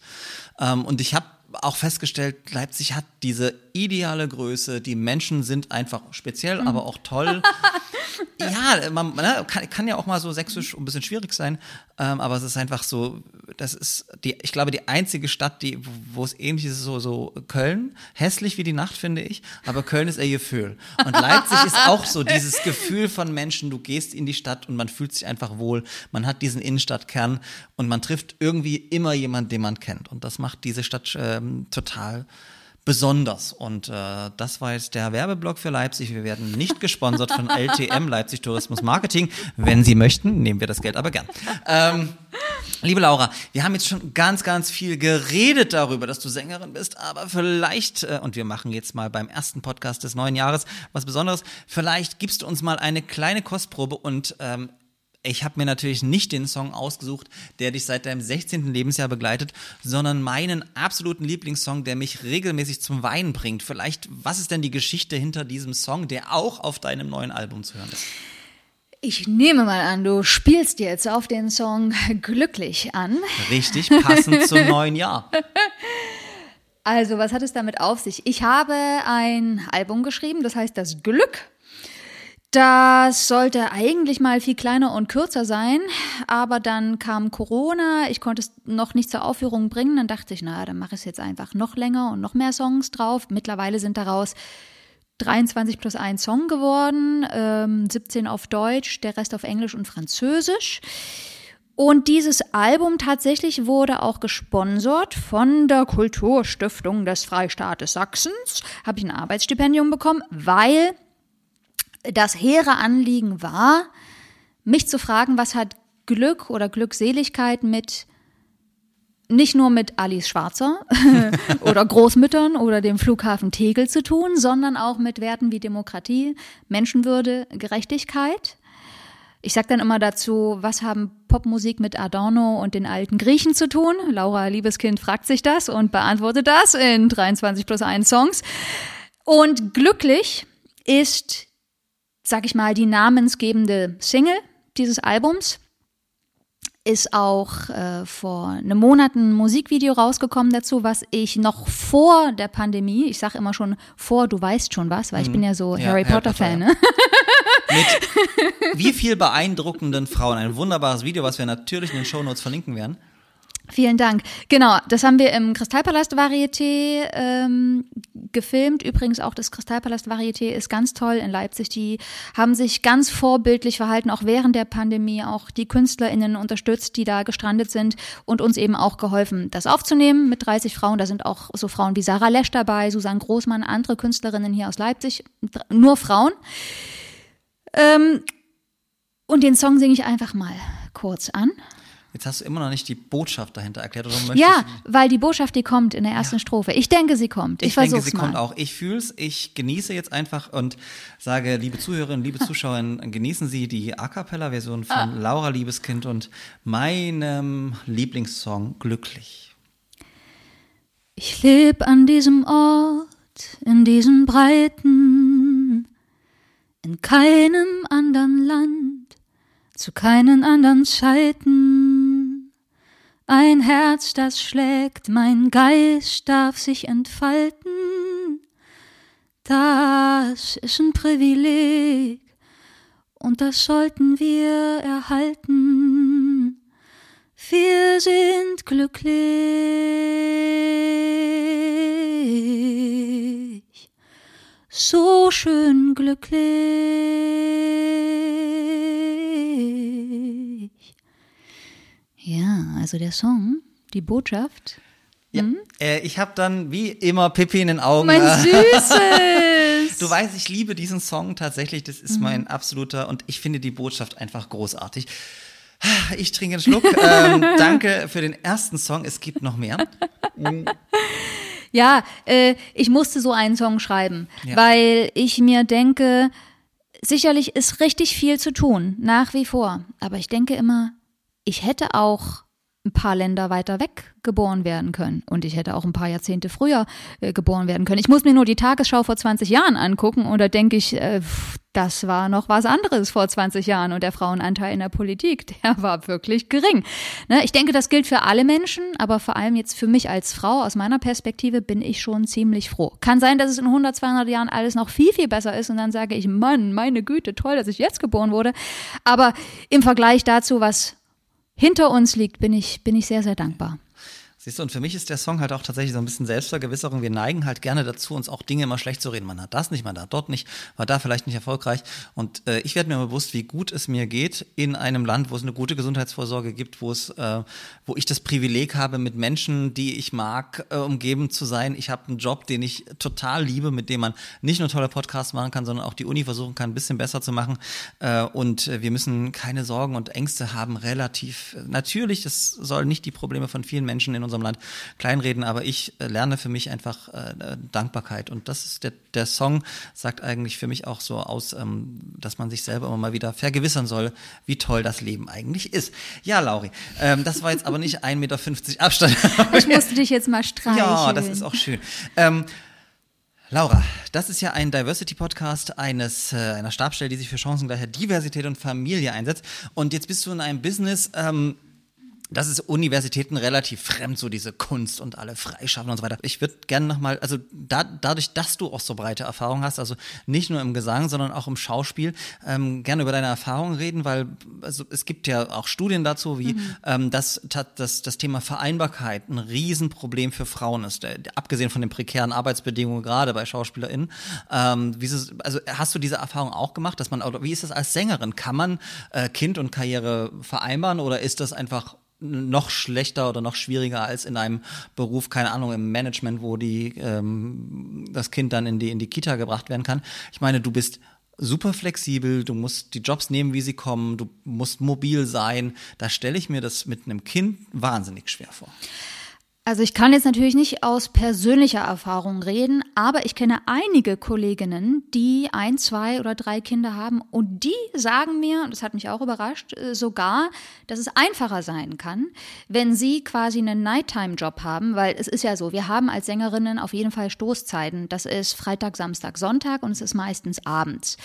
Ähm, und ich habe auch festgestellt, Leipzig hat diese ideale Größe. Die Menschen sind einfach speziell, aber auch toll. *laughs* ja, man ne, kann, kann ja auch mal so sächsisch ein bisschen schwierig sein, ähm, aber es ist einfach so, das ist die, ich glaube, die einzige Stadt, die, wo es ähnlich ist, so, so Köln. Hässlich wie die Nacht, finde ich, aber Köln ist eher Gefühl. Und Leipzig ist auch so dieses Gefühl von Menschen, du gehst in die Stadt und man fühlt sich einfach wohl. Man hat diesen Innenstadtkern und man trifft irgendwie immer jemanden, den man kennt. Und das macht diese Stadt ähm, total besonders. Und äh, das war jetzt der Werbeblock für Leipzig. Wir werden nicht gesponsert von *laughs* LTM, Leipzig Tourismus Marketing. Wenn Sie möchten, nehmen wir das Geld aber gern. Ähm, liebe Laura, wir haben jetzt schon ganz, ganz viel geredet darüber, dass du Sängerin bist, aber vielleicht, äh, und wir machen jetzt mal beim ersten Podcast des neuen Jahres was Besonderes, vielleicht gibst du uns mal eine kleine Kostprobe und ähm, ich habe mir natürlich nicht den Song ausgesucht, der dich seit deinem 16. Lebensjahr begleitet, sondern meinen absoluten Lieblingssong, der mich regelmäßig zum Weinen bringt. Vielleicht, was ist denn die Geschichte hinter diesem Song, der auch auf deinem neuen Album zu hören ist? Ich nehme mal an, du spielst jetzt auf den Song Glücklich an. Richtig, passend *laughs* zum neuen Jahr. Also, was hat es damit auf sich? Ich habe ein Album geschrieben, das heißt Das Glück. Das sollte eigentlich mal viel kleiner und kürzer sein, aber dann kam Corona, ich konnte es noch nicht zur Aufführung bringen, dann dachte ich, na, dann mache ich es jetzt einfach noch länger und noch mehr Songs drauf. Mittlerweile sind daraus 23 plus ein Song geworden, ähm, 17 auf Deutsch, der Rest auf Englisch und Französisch. Und dieses Album tatsächlich wurde auch gesponsert von der Kulturstiftung des Freistaates Sachsens. Habe ich ein Arbeitsstipendium bekommen, weil das hehre Anliegen war, mich zu fragen, was hat Glück oder Glückseligkeit mit nicht nur mit Alice Schwarzer *laughs* oder Großmüttern oder dem Flughafen Tegel zu tun, sondern auch mit Werten wie Demokratie, Menschenwürde, Gerechtigkeit. Ich sage dann immer dazu, was haben Popmusik mit Adorno und den alten Griechen zu tun? Laura Liebeskind fragt sich das und beantwortet das in 23 plus 1 Songs. Und glücklich ist sag ich mal, die namensgebende Single dieses Albums. Ist auch äh, vor einem Monat ein Musikvideo rausgekommen dazu, was ich noch vor der Pandemie, ich sage immer schon vor, du weißt schon was, weil ich bin ja so Ja, Harry Harry Potter-Fan, Potter, ne? *laughs* Mit wie viel beeindruckenden Frauen. Ein wunderbares Video, was wir natürlich in den Shownotes verlinken werden. Vielen Dank. Genau, das haben wir im Kristallpalast Varieté ähm, gefilmt. Übrigens auch das Kristallpalast Varieté ist ganz toll in Leipzig. Die haben sich ganz vorbildlich verhalten, auch während der Pandemie, auch die KünstlerInnen unterstützt, die da gestrandet sind und uns eben auch geholfen, das aufzunehmen mit 30 Frauen. Da sind auch so Frauen wie Sarah Lesch dabei, Susanne Großmann, andere Künstlerinnen hier aus Leipzig, nur Frauen. Ähm, und den Song singe ich einfach mal kurz an. Jetzt hast du immer noch nicht die Botschaft dahinter erklärt. Ja, weil die Botschaft, die kommt in der ersten Strophe. Ich denke, sie kommt. Ich, Ich denke, sie mal. kommt auch. Ich fühl's, ich genieße jetzt einfach und sage, liebe Zuhörerinnen, liebe *laughs* Zuschauerinnen, genießen Sie die A Cappella-Version von Ah. Laura Liebeskind und meinem Lieblingssong Glücklich. Ich leb an diesem Ort, in diesen Breiten, in keinem anderen Land, zu keinen anderen Zeiten. Ein Herz, das schlägt, mein Geist darf sich entfalten. Das ist ein Privileg und das sollten wir erhalten. Wir sind glücklich, so schön glücklich. Ja, also der Song, die Botschaft. Ja. Äh, ich habe dann wie immer Pippi in den Augen. Mein *laughs* Süßes! Du weißt, ich liebe diesen Song tatsächlich. Das Mhm. ist mein absoluter und ich finde die Botschaft einfach großartig. *sighs* Ich trinke einen Schluck. ähm, *laughs* danke für den ersten Song. Es gibt noch mehr. *laughs* Ja, äh, ich musste so einen Song schreiben, Ja. weil ich mir denke, sicherlich ist richtig viel zu tun, nach wie vor. Aber ich denke immer, ich hätte auch ein paar Länder weiter weg geboren werden können. Und ich hätte auch ein paar Jahrzehnte früher äh, geboren werden können. Ich muss mir nur die Tagesschau vor 20 Jahren angucken und da denke ich, äh, das war noch was anderes vor 20 Jahren und der Frauenanteil in der Politik, der war wirklich gering. Ne, ich denke, das gilt für alle Menschen, aber vor allem jetzt für mich als Frau, aus meiner Perspektive, bin ich schon ziemlich froh. Kann sein, dass es in 100, 200 Jahren alles noch viel, viel besser ist und dann sage ich, Mann, meine Güte, toll, dass ich jetzt geboren wurde. Aber im Vergleich dazu, was hinter uns liegt, bin ich, bin ich sehr, sehr dankbar. Siehst du, und für mich ist der Song halt auch tatsächlich so ein bisschen Selbstvergewisserung. Wir neigen halt gerne dazu, uns auch Dinge immer schlecht zu reden. Man hat das nicht, man hat dort nicht, war da vielleicht nicht erfolgreich. Und äh, ich werde mir bewusst, wie gut es mir geht in einem Land, wo es eine gute Gesundheitsvorsorge gibt, wo es, äh, wo ich das Privileg habe, mit Menschen, die ich mag, äh, umgeben zu sein. Ich habe einen Job, den ich total liebe, mit dem man nicht nur tolle Podcasts machen kann, sondern auch die Uni versuchen kann, ein bisschen besser zu machen. Äh, und äh, wir müssen keine Sorgen und Ängste haben, relativ. Natürlich, das soll nicht die Probleme von vielen Menschen in unserem Land kleinreden, aber ich äh, lerne für mich einfach äh, Dankbarkeit. Und das ist der, der Song, sagt eigentlich für mich auch so aus, ähm, dass man sich selber immer mal wieder vergewissern soll, wie toll das Leben eigentlich ist. Ja, Lauri, ähm, das war jetzt aber nicht 1,50 Meter Abstand. *laughs* Ich musste dich jetzt mal streicheln. Ja, das ist auch schön. Ähm, Laura, das ist ja ein Diversity-Podcast eines äh, einer Stabstelle, die sich für Chancengleichheit, Diversität und Familie einsetzt. Und jetzt bist du in einem Business, ähm, das ist Universitäten relativ fremd, so diese Kunst und alle freischaffen und so weiter. Ich würde gerne nochmal, also da, dadurch, dass du auch so breite Erfahrung hast, also nicht nur im Gesang, sondern auch im Schauspiel, ähm, gerne über deine Erfahrungen reden, weil also es gibt ja auch Studien dazu, wie mhm. ähm, dass, dass das Thema Vereinbarkeit ein Riesenproblem für Frauen ist, der, abgesehen von den prekären Arbeitsbedingungen gerade bei SchauspielerInnen. Ähm, wie ist es, also hast du diese Erfahrung auch gemacht, dass man, oder wie ist das als Sängerin? Kann man äh, Kind und Karriere vereinbaren oder ist das einfach noch schlechter oder noch schwieriger als in einem Beruf, keine Ahnung, im Management, wo die ähm, das Kind dann in die in die Kita gebracht werden kann. Ich meine, du bist super flexibel, du musst die Jobs nehmen, wie sie kommen, du musst mobil sein. Da stelle ich mir das mit einem Kind wahnsinnig schwer vor. Also ich kann jetzt natürlich nicht aus persönlicher Erfahrung reden, aber ich kenne einige Kolleginnen, die ein, zwei oder drei Kinder haben und die sagen mir, und das hat mich auch überrascht, äh, sogar, dass es einfacher sein kann, wenn sie quasi einen Nighttime-Job haben, weil es ist ja so, wir haben als Sängerinnen auf jeden Fall Stoßzeiten. Das ist Freitag, Samstag, Sonntag und es ist meistens abends.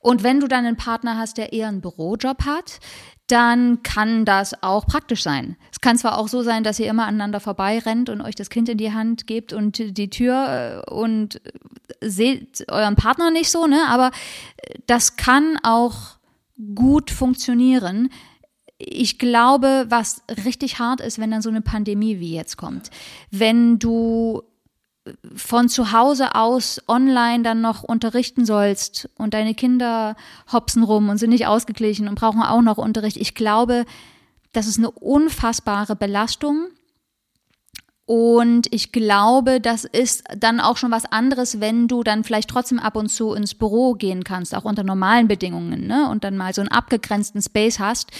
Und wenn du dann einen Partner hast, der eher einen Bürojob hat, dann kann das auch praktisch sein. Es kann zwar auch so sein, dass ihr immer aneinander vorbeirennt und euch das Kind in die Hand gebt und die Tür äh, und seht euren Partner nicht so, ne? Aber das kann auch gut funktionieren. Ich glaube, was richtig hart ist, wenn dann so eine Pandemie wie jetzt kommt. Wenn du von zu Hause aus online dann noch unterrichten sollst und deine Kinder hopsen rum und sind nicht ausgeglichen und brauchen auch noch Unterricht. Ich glaube, das ist eine unfassbare Belastung. Und ich glaube, das ist dann auch schon was anderes, wenn du dann vielleicht trotzdem ab und zu ins Büro gehen kannst, auch unter normalen Bedingungen, ne? Und dann mal so einen abgegrenzten Space hast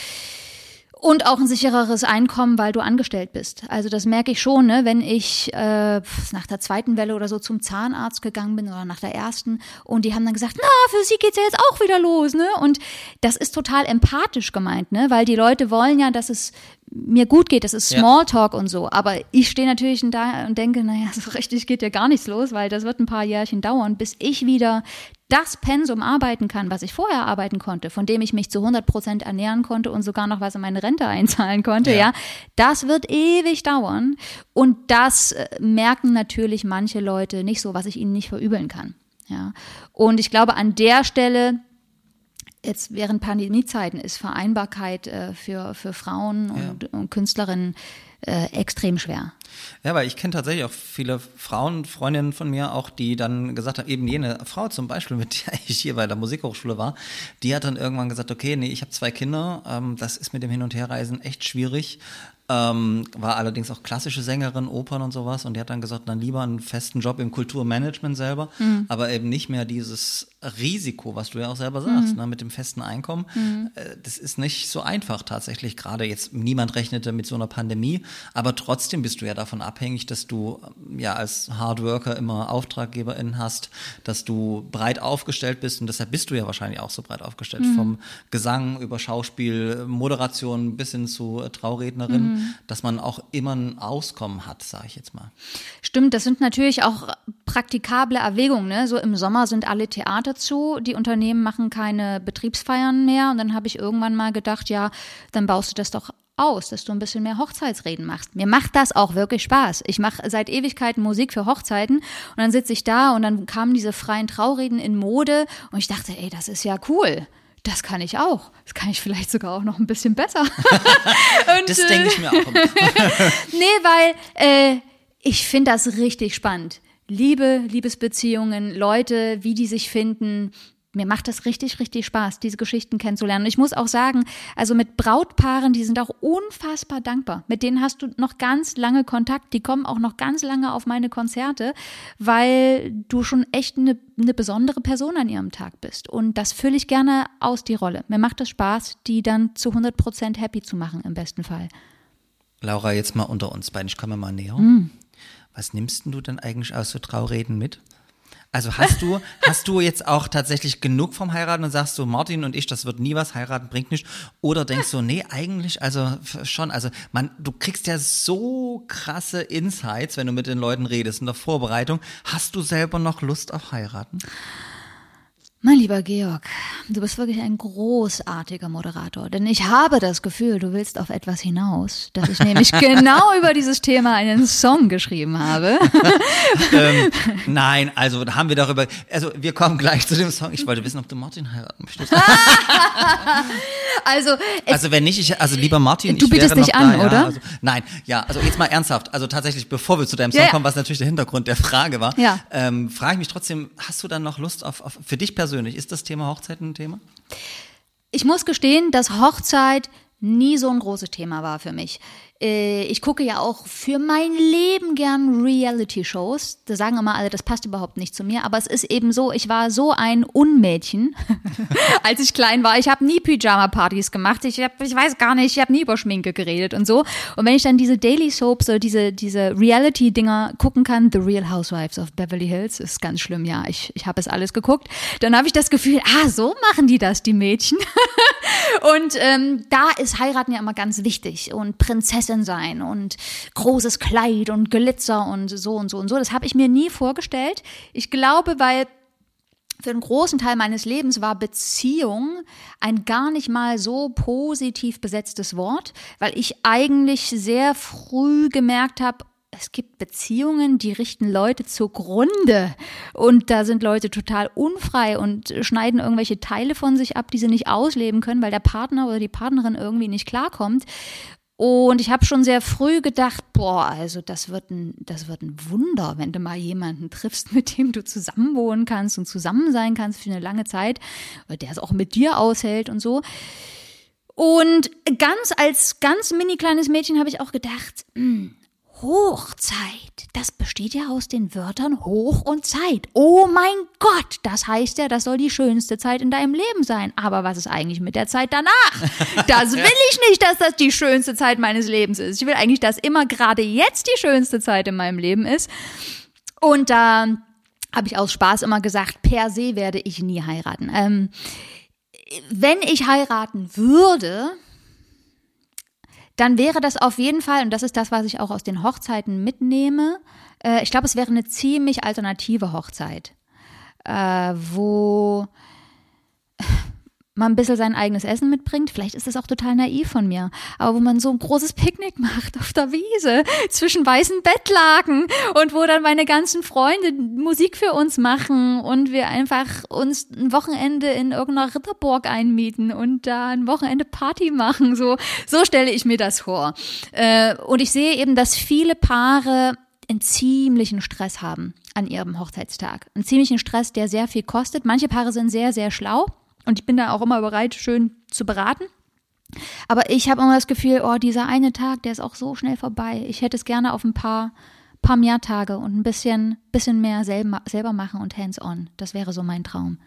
und auch ein sichereres Einkommen, weil du angestellt bist. Also das merke ich schon, ne? wenn ich äh, nach der zweiten Welle oder so zum Zahnarzt gegangen bin oder nach der ersten und die haben dann gesagt, na, für sie geht's ja jetzt auch wieder los, ne? Und das ist total empathisch gemeint, ne? Weil die Leute wollen ja, dass es mir gut geht, das ist Smalltalk ja. und so. Aber ich stehe natürlich da und denke, naja, *laughs* so richtig geht ja gar nichts los, weil das wird ein paar Jährchen dauern, bis ich wieder das Pensum arbeiten kann, was ich vorher arbeiten konnte, von dem ich mich zu 100 Prozent ernähren konnte und sogar noch was in meine Rente *laughs* einzahlen konnte, ja. ja, das wird ewig dauern. Und das äh, merken natürlich manche Leute nicht so, was ich ihnen nicht verübeln kann. Ja. Und ich glaube, an der Stelle jetzt während Pandemiezeiten ist Vereinbarkeit äh, für, für Frauen und, ja. und Künstlerinnen äh, extrem schwer. Ja, weil ich kenne tatsächlich auch viele Frauen, Freundinnen von mir auch, die dann gesagt haben, eben jene Frau zum Beispiel, *laughs* mit der ich hier bei der Musikhochschule war, die hat dann irgendwann gesagt, okay, nee, ich habe zwei Kinder, ähm, das ist mit dem Hin- und Herreisen echt schwierig. Ähm, war allerdings auch klassische Sängerin, Opern und sowas. Und die hat dann gesagt, dann lieber einen festen Job im Kulturmanagement selber, mhm. aber eben nicht mehr dieses Risiko, was du ja auch selber sagst, mhm. ne, mit dem festen Einkommen. Mhm. Äh, das ist nicht so einfach tatsächlich. Gerade jetzt, niemand rechnete mit so einer Pandemie, aber trotzdem bist du ja davon abhängig, dass du ähm, ja als Hardworker immer AuftraggeberInnen hast, dass du breit aufgestellt bist und deshalb bist du ja wahrscheinlich auch so breit aufgestellt. Mhm. Vom Gesang über Schauspiel, Moderation bis hin zu Traurednerin mhm. dass man auch immer ein Auskommen hat, sage ich jetzt mal. Stimmt, das sind natürlich auch praktikable Erwägungen. Ne? So im Sommer sind alle Theater zu, die Unternehmen machen keine Betriebsfeiern mehr und dann habe ich irgendwann mal gedacht, ja, dann baust du das doch aus, dass du ein bisschen mehr Hochzeitsreden machst. Mir macht das auch wirklich Spaß. Ich mache seit Ewigkeiten Musik für Hochzeiten und dann sitze ich da und dann kamen diese freien Traureden in Mode und ich dachte, ey, das ist ja cool das kann ich auch. Das kann ich vielleicht sogar auch noch ein bisschen besser. *laughs* Und, das denke ich mir auch. *laughs* nee, weil äh, ich finde das richtig spannend. Liebe, Liebesbeziehungen, Leute, wie die sich finden, mir macht das richtig, richtig Spaß, diese Geschichten kennenzulernen. Und ich muss auch sagen, also mit Brautpaaren, die sind auch unfassbar dankbar. Mit denen hast du noch ganz lange Kontakt. Die kommen auch noch ganz lange auf meine Konzerte, weil du schon echt eine, eine besondere Person an ihrem Tag bist. Und das fülle ich gerne aus, die Rolle. Mir macht es Spaß, die dann zu 100 Prozent happy zu machen, im besten Fall. Laura, jetzt mal unter uns beiden. Ich komme mal näher. Mm. Was nimmst du denn eigentlich aus so Traureden mit? Also hast du, hast du jetzt auch tatsächlich genug vom Heiraten und sagst du, Martin und ich, das wird nie was, heiraten bringt nichts? Oder denkst du, nee, eigentlich, also schon, also man, du kriegst ja so krasse Insights, wenn du mit den Leuten redest in der Vorbereitung. Hast du selber noch Lust auf heiraten? Mein lieber Georg, du bist wirklich ein großartiger Moderator, denn ich habe das Gefühl, du willst auf etwas hinaus, dass ich nämlich *laughs* genau über dieses Thema einen Song geschrieben habe. *laughs* ähm, nein, also haben wir darüber, also wir kommen gleich zu dem Song. Ich wollte wissen, ob du Martin heiraten möchtest. *laughs* Also, Also wenn nicht, ich, also lieber Martin, Du ich bietest dich an, da, ja, oder? Also, nein, ja, also jetzt mal ernsthaft. Also tatsächlich, bevor wir zu deinem Song Ja, ja. kommen, was natürlich der Hintergrund der Frage war, Ja. ähm, frage ich mich trotzdem, hast du dann noch Lust auf, auf, für dich persönlich, ist das Thema Hochzeit ein Thema? ich muss gestehen, dass Hochzeit nie so ein großes Thema war für mich. Äh, Ich gucke ja auch für mein Leben gern Reality-Shows. Da sagen immer alle, das passt überhaupt nicht zu mir. Aber es ist eben so, ich war so ein Unmädchen, *laughs* als ich klein war. Ich habe nie Pyjama-Partys gemacht. Ich, hab, ich weiß gar nicht, ich habe nie über Schminke geredet und so. Und wenn ich dann diese Daily Soaps oder diese, diese Reality-Dinger gucken kann, The Real Housewives of Beverly Hills, ist ganz schlimm, ja. Ich, ich habe es alles geguckt. Dann habe ich das Gefühl, ah, so machen die das, die Mädchen. *laughs* Und ähm, da ist heiraten ja immer ganz wichtig und Prinzessin sein und großes Kleid und Glitzer und so und so und so. Das habe ich mir nie vorgestellt. Ich glaube, weil für einen großen Teil meines Lebens war Beziehung ein gar nicht mal so positiv besetztes Wort, weil ich eigentlich sehr früh gemerkt habe, es gibt Beziehungen, die richten Leute zugrunde. Und da sind Leute total unfrei und schneiden irgendwelche Teile von sich ab, die sie nicht ausleben können, weil der Partner oder die Partnerin irgendwie nicht klarkommt. Und ich habe schon sehr früh gedacht, boah, also das wird ein, das wird ein Wunder, wenn du mal jemanden triffst, *laughs* mit dem du zusammenwohnen kannst und zusammen sein kannst für eine lange Zeit, der es auch mit dir aushält und so. Und ganz als ganz mini kleines Mädchen habe ich auch gedacht, hm, Hochzeit, das besteht ja aus den Wörtern Hoch und Zeit. Oh mein Gott, das heißt ja, das soll die schönste Zeit in deinem Leben sein. Aber was ist eigentlich mit der Zeit danach? *laughs* Das will ich nicht, dass das die schönste Zeit meines Lebens ist. Ich will eigentlich, dass immer gerade jetzt die schönste Zeit in meinem Leben ist. Und da habe ich aus Spaß immer gesagt, per se werde ich nie heiraten. Ähm, wenn ich heiraten würde, dann wäre das auf jeden Fall, und das ist das, was ich auch aus den Hochzeiten mitnehme, äh, ich glaube, es wäre eine ziemlich alternative Hochzeit, äh, wo man ein bisschen sein eigenes Essen mitbringt. Vielleicht ist das auch total naiv von mir. Aber wo man so ein großes Picknick *laughs* macht auf der Wiese zwischen weißen Bettlaken und wo dann meine ganzen Freunde Musik für uns machen und wir einfach uns ein Wochenende in irgendeiner Ritterburg einmieten und da ein Wochenende Party machen. So, so stelle ich mir das vor. Äh, und ich sehe eben, dass viele Paare einen ziemlichen Stress haben an ihrem Hochzeitstag. Einen ziemlichen Stress, der sehr viel kostet. Manche Paare sind sehr, sehr schlau. Und ich bin da auch immer bereit, schön zu beraten. Aber ich habe immer das Gefühl, oh, dieser eine Tag, der ist auch so schnell vorbei. Ich hätte es gerne auf ein paar, paar mehr Tage und ein bisschen, bisschen mehr selber, selber machen und hands-on. Das wäre so mein Traum.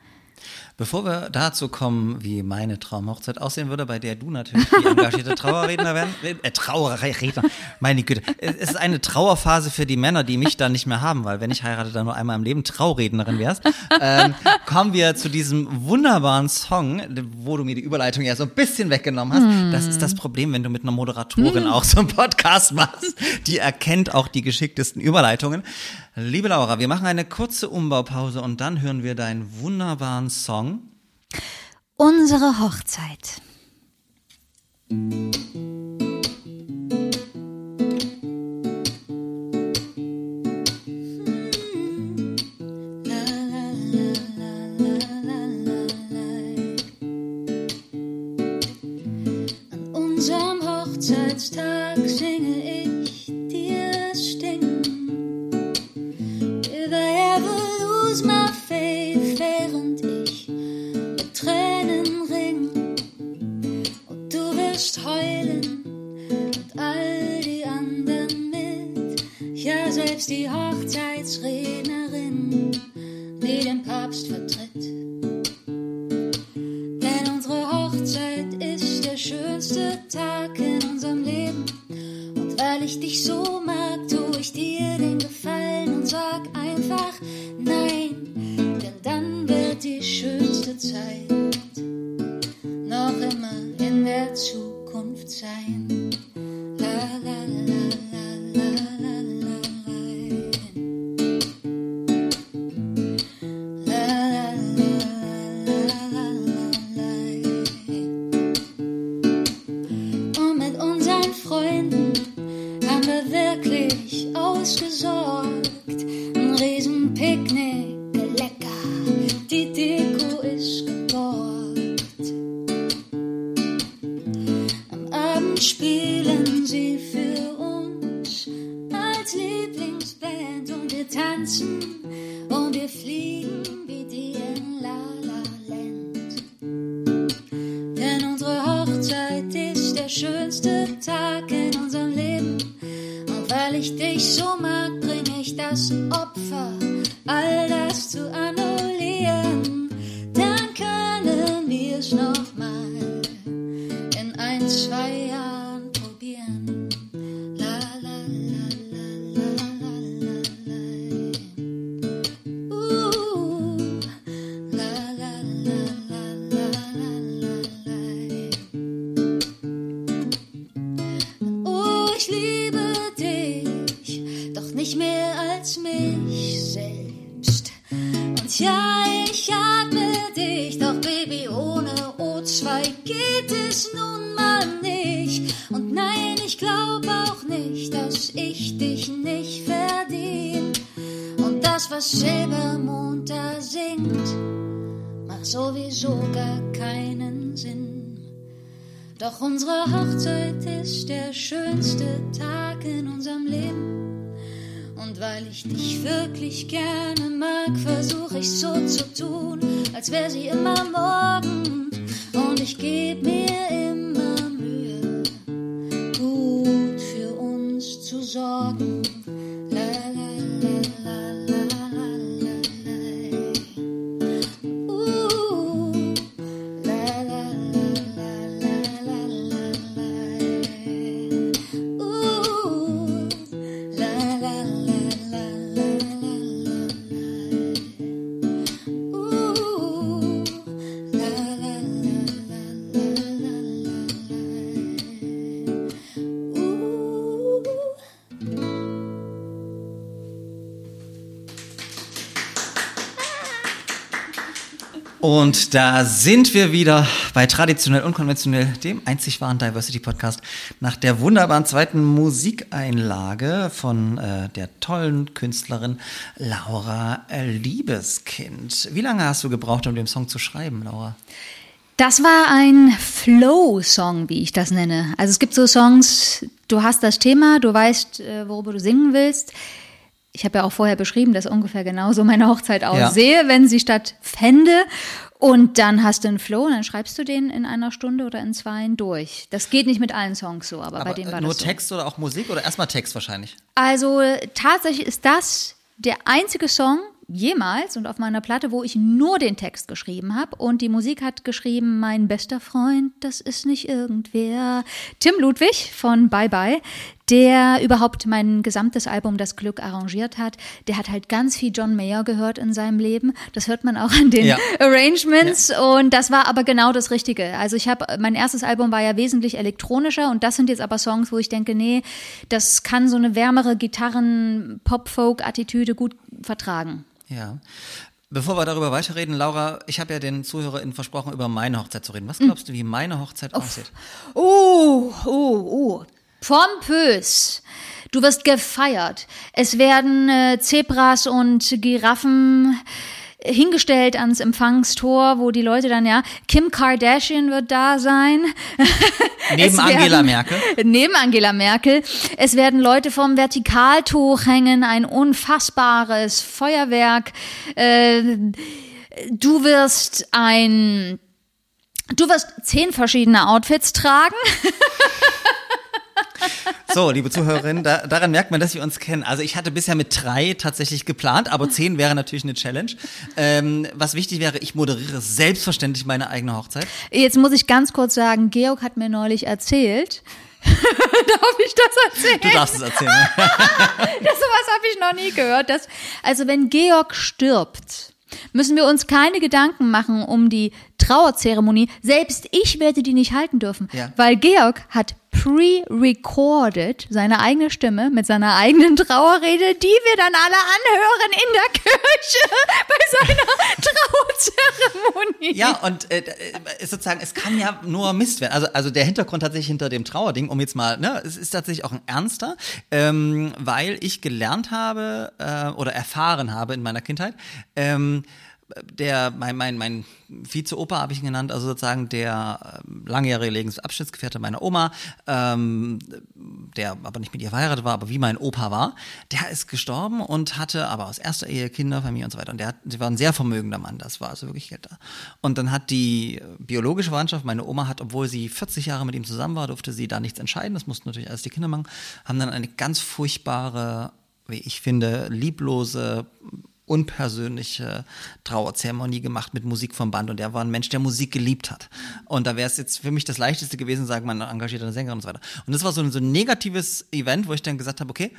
Bevor wir dazu kommen, wie meine Traumhochzeit aussehen würde, bei der du natürlich die engagierte Trauerredner werden, äh, Trauerredner, meine Güte. Es ist eine Trauerphase für die Männer, die mich dann nicht mehr haben, weil wenn ich heirate, dann nur einmal im Leben Traurednerin wärst. Ähm, kommen wir zu diesem wunderbaren Song, wo du mir die Überleitung ja so ein bisschen weggenommen hast. Das ist das Problem, wenn du mit einer Moderatorin auch so einen Podcast machst. Die erkennt auch die geschicktesten Überleitungen. Liebe Laura, wir machen eine kurze Umbaupause und dann hören wir deinen wunderbaren Song. Unsere Hochzeit. An unserem Hochzeitstag singe ich und all die anderen mit. Ja, selbst die Hochzeitsrednerin, die den Papst vertritt. Denn unsere Hochzeit ist der schönste Tag in unserem Leben. Und weil ich dich so mag, tu ich dir den Gefallen und sag einfach nein. Zeit noch immer in der Zukunft sein. La la la ich dich wirklich gerne mag, versuche ich so zu tun, als wäre sie immer morgen. Und da sind wir wieder bei Traditionell Unkonventionell, dem einzig wahren Diversity Podcast, nach der wunderbaren zweiten Musikeinlage von äh, der tollen Künstlerin Laura Liebeskind. Wie lange hast du gebraucht, um den Song zu schreiben, Laura? Das war ein Flow-Song, wie ich das nenne. Also es gibt so Songs, du hast das Thema, du weißt, äh, worüber du singen willst. Ich habe ja auch vorher beschrieben, dass ungefähr genauso meine Hochzeit aussehe, wenn sie stattfände. Und dann hast du einen Flow und dann schreibst du den in einer Stunde oder in zwei durch. Das geht nicht mit allen Songs so, aber, bei dem war nur das so. Text oder auch Musik oder erstmal Text wahrscheinlich? Also tatsächlich ist das der einzige Song jemals und auf meiner Platte, wo ich nur den Text geschrieben habe und die Musik hat geschrieben mein bester Freund, das ist nicht irgendwer, Tim Ludwig von Bye Bye, der überhaupt mein gesamtes Album Das Glück arrangiert hat. Der hat halt ganz viel John Mayer gehört in seinem Leben. Das hört man auch an den Ja. Arrangements und das war aber genau das Richtige. Also ich habe mein erstes Album war ja wesentlich elektronischer und das sind jetzt aber Songs, wo ich denke, nee, das kann so eine wärmere Gitarren Pop Folk Attitüde gut vertragen. Ja. Bevor wir darüber weiterreden, Laura, ich habe ja den ZuhörerInnen versprochen, über meine Hochzeit zu reden. Was glaubst du, wie meine Hochzeit aussieht? Oh, oh, oh. Pompös. Du wirst gefeiert. Es werden äh, Zebras und Giraffen hingestellt ans Empfangstor, wo die Leute dann, ja, Kim Kardashian wird da sein. *laughs* Neben Es Angela werden- Merkel. *laughs* Neben Angela Merkel. Es werden Leute vom Vertikaltuch hängen, ein unfassbares Feuerwerk. Äh, du wirst ein, du wirst zehn verschiedene Outfits tragen. *laughs* *laughs* So, liebe Zuhörerinnen, da, daran merkt man, dass wir uns kennen. Also ich hatte bisher mit drei tatsächlich geplant, aber zehn wäre natürlich eine Challenge. Ähm, was wichtig wäre, ich moderiere selbstverständlich meine eigene Hochzeit. Jetzt muss ich ganz kurz sagen, Georg hat mir neulich erzählt. *laughs* Darf ich das erzählen? Du darfst es erzählen. *laughs* Das sowas habe ich noch nie gehört. Dass, also wenn Georg stirbt, müssen wir uns keine Gedanken machen um die Trauerzeremonie. Selbst ich werde die nicht halten dürfen, Ja. weil Georg hat pre-recorded seine eigene Stimme mit seiner eigenen Trauerrede, die wir dann alle anhören in der Kirche *laughs* bei seiner *laughs* Trauerzeremonie. Ja, und äh, äh, sozusagen, es kann ja nur Mist werden. Also, also der Hintergrund tatsächlich hinter dem Trauerding, um jetzt mal, ne, es ist tatsächlich auch ein ernster, ähm, weil ich gelernt habe äh, oder erfahren habe in meiner Kindheit, ähm, der, mein, mein, mein Vize-Opa habe ich ihn genannt, also sozusagen der ähm, langjährige Lebensabschnittsgefährte meiner Oma, ähm, der aber nicht mit ihr verheiratet war, aber wie mein Opa war, der ist gestorben und hatte aber aus erster Ehe Kinder, Familie und so weiter. Und der hat, sie war ein sehr vermögender Mann, das war also wirklich Geld da. Und dann hat die äh, biologische Verwandtschaft, meine Oma hat, obwohl sie 40 Jahre mit ihm zusammen war, durfte sie da nichts entscheiden, das mussten natürlich alles die Kinder machen, haben dann eine ganz furchtbare, wie ich finde, lieblose, unpersönliche Trauerzeremonie gemacht mit Musik vom Band und er war ein Mensch, der Musik geliebt hat. Und da wäre es jetzt für mich das Leichteste gewesen, sagen, man engagiert eine Sängerin und so weiter. Und das war so ein, so ein negatives Event, wo ich dann gesagt habe, okay,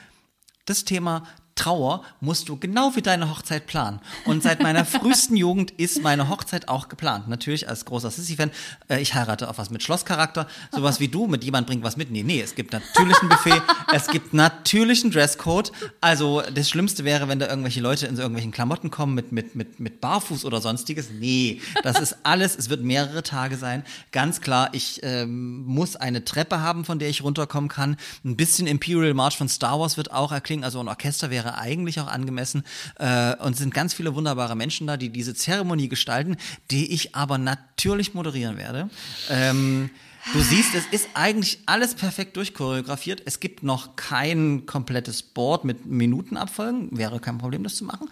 das Thema Trauer musst du genau wie deine Hochzeit planen. Und seit meiner frühesten Jugend ist meine Hochzeit auch geplant. Natürlich als großer Sissy-Fan, äh, ich heirate auf was mit Schlosscharakter, sowas wie du, mit jemand bringt was mit. Nee, nee, es gibt natürlich ein Buffet, es gibt natürlich einen Dresscode. Also das Schlimmste wäre, wenn da irgendwelche Leute in so irgendwelchen Klamotten kommen mit, mit, mit, mit Barfuß oder sonstiges. Nee, das ist alles, es wird mehrere Tage sein. Ganz klar, ich ähm, muss eine Treppe haben, von der ich runterkommen kann. Ein bisschen Imperial March von Star Wars wird auch erklingen, also ein Orchester wäre eigentlich auch angemessen. Äh, und sind ganz viele wunderbare Menschen da, die diese Zeremonie gestalten, die ich aber natürlich moderieren werde. Ähm, Du siehst, es ist eigentlich alles perfekt durchchoreografiert. Es gibt noch kein komplettes Board mit Minutenabfolgen. Wäre kein Problem, das zu machen.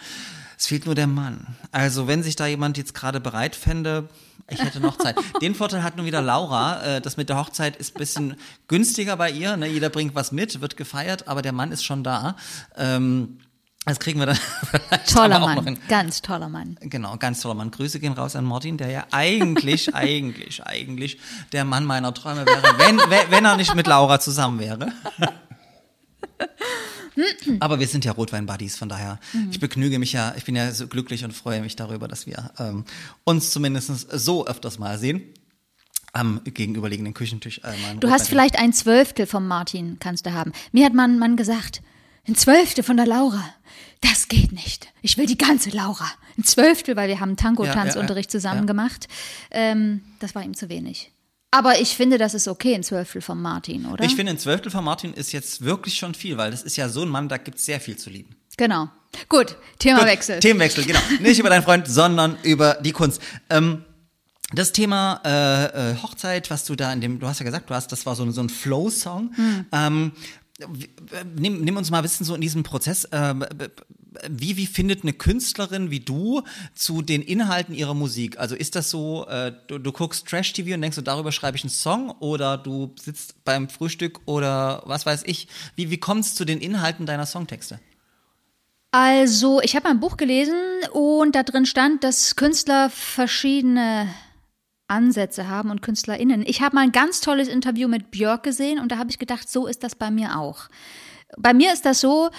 Es fehlt nur der Mann. Also, wenn sich da jemand jetzt gerade bereit fände, ich hätte noch Zeit. Den Vorteil hat nun wieder Laura. Äh, das mit der Hochzeit ist ein bisschen günstiger bei ihr. Ne? Jeder bringt was mit, wird gefeiert, aber der Mann ist schon da. Ähm, das kriegen wir dann *laughs* Toller Mann, ganz toller Mann. Genau, ganz toller Mann. Grüße gehen raus an Martin, der ja eigentlich, *laughs* eigentlich, eigentlich der Mann meiner Träume wäre, wenn wenn er nicht mit Laura zusammen wäre. *laughs* *clears throat* Aber wir sind ja Rotwein-Buddies, von daher, ich begnüge mich ja, ich bin ja so glücklich und freue mich darüber, dass wir ähm, uns zumindest so öfters mal sehen. Am gegenüberliegenden Küchentisch. Äh, Du hast vielleicht ein Zwölftel vom Martin, kannst du haben. Mir hat mein Mann gesagt, ein Zwölftel von der Laura. Das geht nicht. Ich will die ganze Laura. Ein Zwölftel, weil wir haben Tango-Tanzunterricht Ja, ja, ja. zusammen gemacht. Ähm, das war ihm zu wenig. Aber ich finde, das ist okay, ein Zwölftel vom Martin, oder? Ich finde, ein Zwölftel von Martin ist jetzt wirklich schon viel, weil das ist ja so ein Mann, da gibt es sehr viel zu lieben. genau. Gut, Themawechsel. Gut, Themenwechsel, genau. Nicht über deinen Freund, sondern über die Kunst. Ähm, das Thema äh, äh, Hochzeit, was du da in dem, du hast ja gesagt, du hast, das war so, ein- so ein Flow-Song. Hm. Ähm, nimm, nimm uns mal ein bisschen so in diesem Prozess. b- wie, wie findet eine Künstlerin wie du zu den Inhalten ihrer Musik? Also ist das so, äh, du, du guckst Trash-TV und denkst, so, darüber schreibe ich einen Song oder du sitzt beim Frühstück oder was weiß ich. Wie, wie kommt es zu den Inhalten deiner Songtexte? Also, ich habe ein Buch gelesen und da drin stand, dass Künstler verschiedene Ansätze haben und KünstlerInnen. Ich habe mal ein ganz tolles Interview mit Björk gesehen und da habe ich gedacht, so ist das bei mir auch. Bei mir ist das so,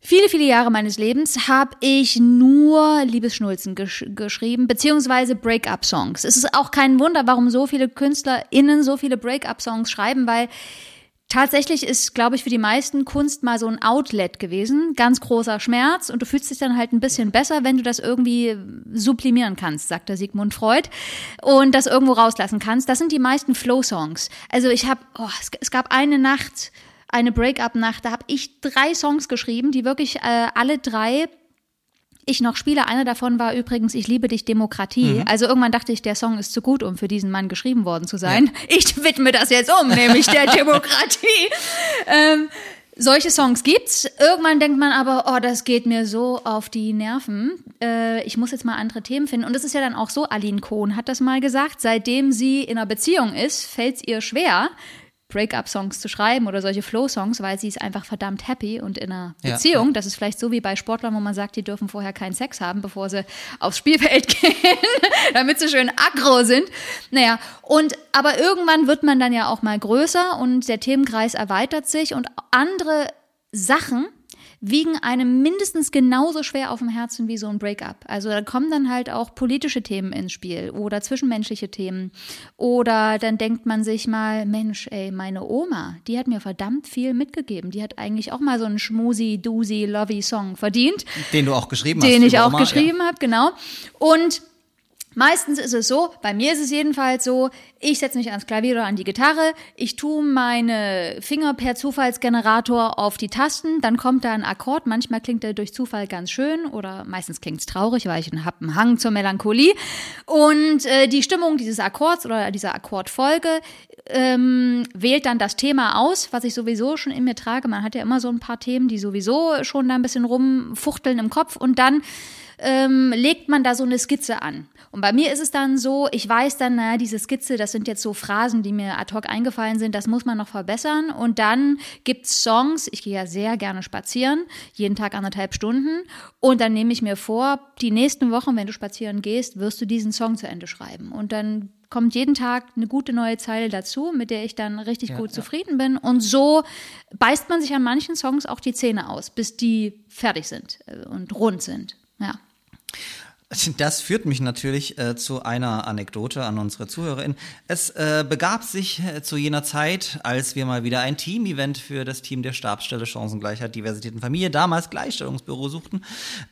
viele, viele Jahre meines Lebens habe ich nur Liebesschnulzen gesch geschrieben, beziehungsweise Break-up-Songs. Es ist auch kein Wunder, warum so viele KünstlerInnen so viele Break-up-Songs schreiben, weil Tatsächlich ist, glaube ich, für die meisten Kunst mal so ein Outlet gewesen. Ganz großer Schmerz und du fühlst dich dann halt ein bisschen besser, wenn du das irgendwie sublimieren kannst, sagt der Sigmund Freud. Und das irgendwo rauslassen kannst. Das sind die meisten Flow-Songs. Also ich habe, oh, es, es gab eine Nacht, eine Break-up-Nacht, da habe ich drei Songs geschrieben, die wirklich äh, alle drei ich noch spiele. Einer davon war übrigens Ich liebe dich Demokratie. Also irgendwann dachte ich, der Song ist zu gut, um für diesen Mann geschrieben worden zu sein. Ich widme das jetzt um, nämlich der *laughs* Demokratie. Ähm, solche Songs gibt's. Irgendwann denkt man aber, oh, das geht mir so auf die Nerven. Äh, ich muss jetzt mal andere Themen finden. Und es ist ja dann auch so, Aline Kohn hat das mal gesagt, seitdem sie in einer Beziehung ist, fällt's ihr schwer, Break-up-Songs zu schreiben oder solche Flow-Songs, weil sie ist einfach verdammt happy und in einer Ja, Beziehung. ja. Das ist vielleicht so wie bei Sportlern, wo man sagt, die dürfen vorher keinen Sex haben, bevor sie aufs Spielfeld *laughs* gehen, damit sie schön aggro sind. Naja, und aber irgendwann wird man dann ja auch mal größer und der Themenkreis erweitert sich und andere Sachen wiegen einem mindestens genauso schwer auf dem Herzen wie so ein Breakup. Also da kommen dann halt auch politische Themen ins Spiel oder zwischenmenschliche Themen. Oder dann denkt man sich mal, Mensch, ey, meine Oma, die hat mir verdammt viel mitgegeben. Die hat eigentlich auch mal so einen schmusi, dusi, lovey Song verdient. Den du auch geschrieben hast. Den ich auch Oma, geschrieben habe, genau. Und Meistens ist es so, bei mir ist es jedenfalls so, ich setze mich ans Klavier oder an die Gitarre, ich tue meine Finger per Zufallsgenerator auf die Tasten, dann kommt da ein Akkord, manchmal klingt er durch Zufall ganz schön oder meistens klingt es traurig, weil ich habe einen Hang zur Melancholie und äh, die Stimmung dieses Akkords oder dieser Akkordfolge ähm, wählt dann das Thema aus, was ich sowieso schon in mir trage. Man hat ja immer so ein paar Themen, die sowieso schon da ein bisschen rumfuchteln im Kopf und dann ähm, legt man da so eine Skizze an. Und bei mir ist es dann so, ich weiß dann, naja, diese Skizze, das sind jetzt so Phrasen, die mir ad hoc eingefallen sind, das muss man noch verbessern. Und dann gibt's Songs, ich gehe ja sehr gerne spazieren, jeden Tag anderthalb Stunden. Und dann nehme ich mir vor, die nächsten Wochen, wenn du spazieren gehst, wirst du diesen Song zu Ende schreiben. Und dann kommt jeden Tag eine gute neue Zeile dazu, mit der ich dann richtig gut zufrieden bin. Und so beißt man sich an manchen Songs auch die Zähne aus, bis die fertig sind äh, und rund sind. Ja. Das führt mich natürlich äh, zu einer Anekdote an unsere ZuhörerInnen. Es äh, begab sich äh, zu jener Zeit, als wir mal wieder ein Team-Event für das Team der Stabsstelle Chancengleichheit, Diversität und Familie, damals Gleichstellungsbüro suchten.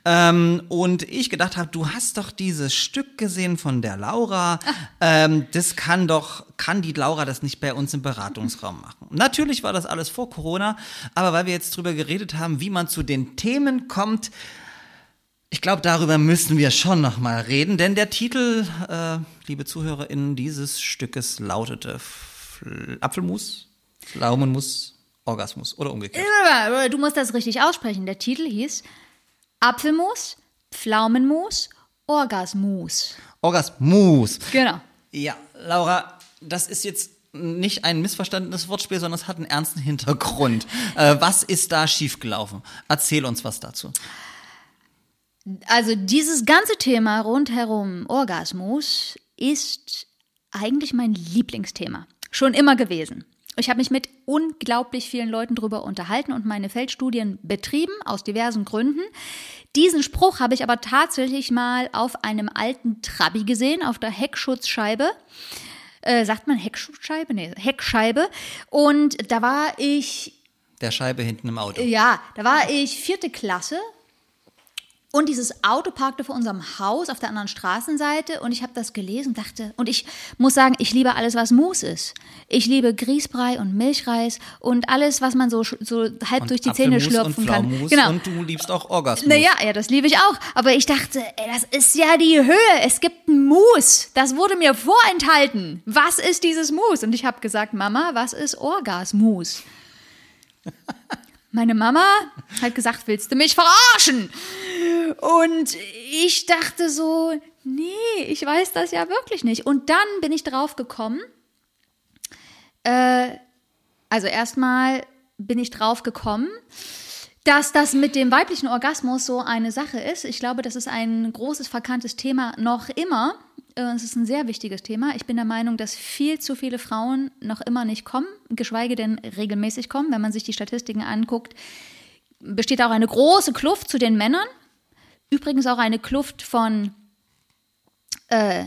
Ähm, und ich gedacht habe, du hast doch dieses Stück gesehen von der Laura. Ähm, das kann doch, kann die Laura das nicht bei uns im Beratungsraum *laughs* machen? Natürlich war das alles vor Corona, aber weil wir jetzt drüber geredet haben, wie man zu den Themen kommt, ich glaube, darüber müssen wir schon noch mal reden, denn der Titel, äh, liebe ZuhörerInnen, dieses Stückes lautete Fl Apfelmus, Pflaumenmus, Orgasmus oder umgekehrt. Du musst das richtig aussprechen. Der Titel hieß Apfelmus, Pflaumenmus, Orgasmus. Orgasmus. Genau. Ja, Laura, das ist jetzt nicht ein missverstandenes Wortspiel, sondern es hat einen ernsten Hintergrund. *laughs* Äh, was ist da schiefgelaufen? Erzähl uns was dazu. Also dieses ganze Thema rundherum Orgasmus ist eigentlich mein Lieblingsthema. Schon immer gewesen. Ich habe mich mit unglaublich vielen Leuten darüber unterhalten und meine Feldstudien betrieben, aus diversen Gründen. Diesen Spruch habe ich aber tatsächlich mal auf einem alten Trabi gesehen, auf der Heckschutzscheibe. Äh, sagt man Heckschutzscheibe? Nee, Heckscheibe. Und da war ich Der Scheibe hinten im Auto. ja, da war ich vierte Klasse und dieses Auto parkte vor unserem Haus auf der anderen Straßenseite und ich habe das gelesen und dachte, und ich muss sagen, ich liebe alles, was Mus ist. Ich liebe Grießbrei und Milchreis und alles, was man so, so halb durch die Zähne schlürfen und kann. Genau. Und du liebst auch Orgasmus. Naja, ja, das liebe ich auch. Aber ich dachte, ey, das ist ja die Höhe. Es gibt ein Mus. Das wurde mir vorenthalten. Was ist dieses Mus? Und ich habe gesagt, Mama, was ist Orgasmus? *laughs* Meine Mama hat gesagt, willst du mich verarschen? Und ich dachte so, nee, ich weiß das ja wirklich nicht. Und dann bin ich drauf gekommen, äh, also erstmal bin ich drauf gekommen, dass das mit dem weiblichen Orgasmus so eine Sache ist. Ich glaube, das ist ein großes, verkanntes Thema noch immer. Äh, Es ist ein sehr wichtiges Thema. Ich bin der Meinung, dass viel zu viele Frauen noch immer nicht kommen, geschweige denn regelmäßig kommen. Wenn man sich die Statistiken anguckt, besteht auch eine große Kluft zu den Männern. Übrigens auch eine Kluft von äh,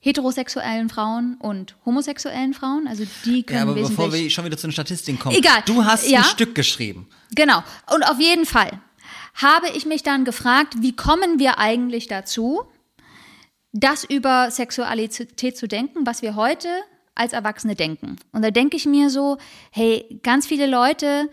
heterosexuellen Frauen und homosexuellen Frauen. Also die können Ja, aber bevor wir schon wieder zu den Statistiken kommen. Egal. Du hast Ja. ein Stück geschrieben. Genau. Und auf jeden Fall habe ich mich dann gefragt, wie kommen wir eigentlich dazu, das über Sexualität zu denken, was wir heute als Erwachsene denken. Und da denke ich mir so, hey, ganz viele Leute,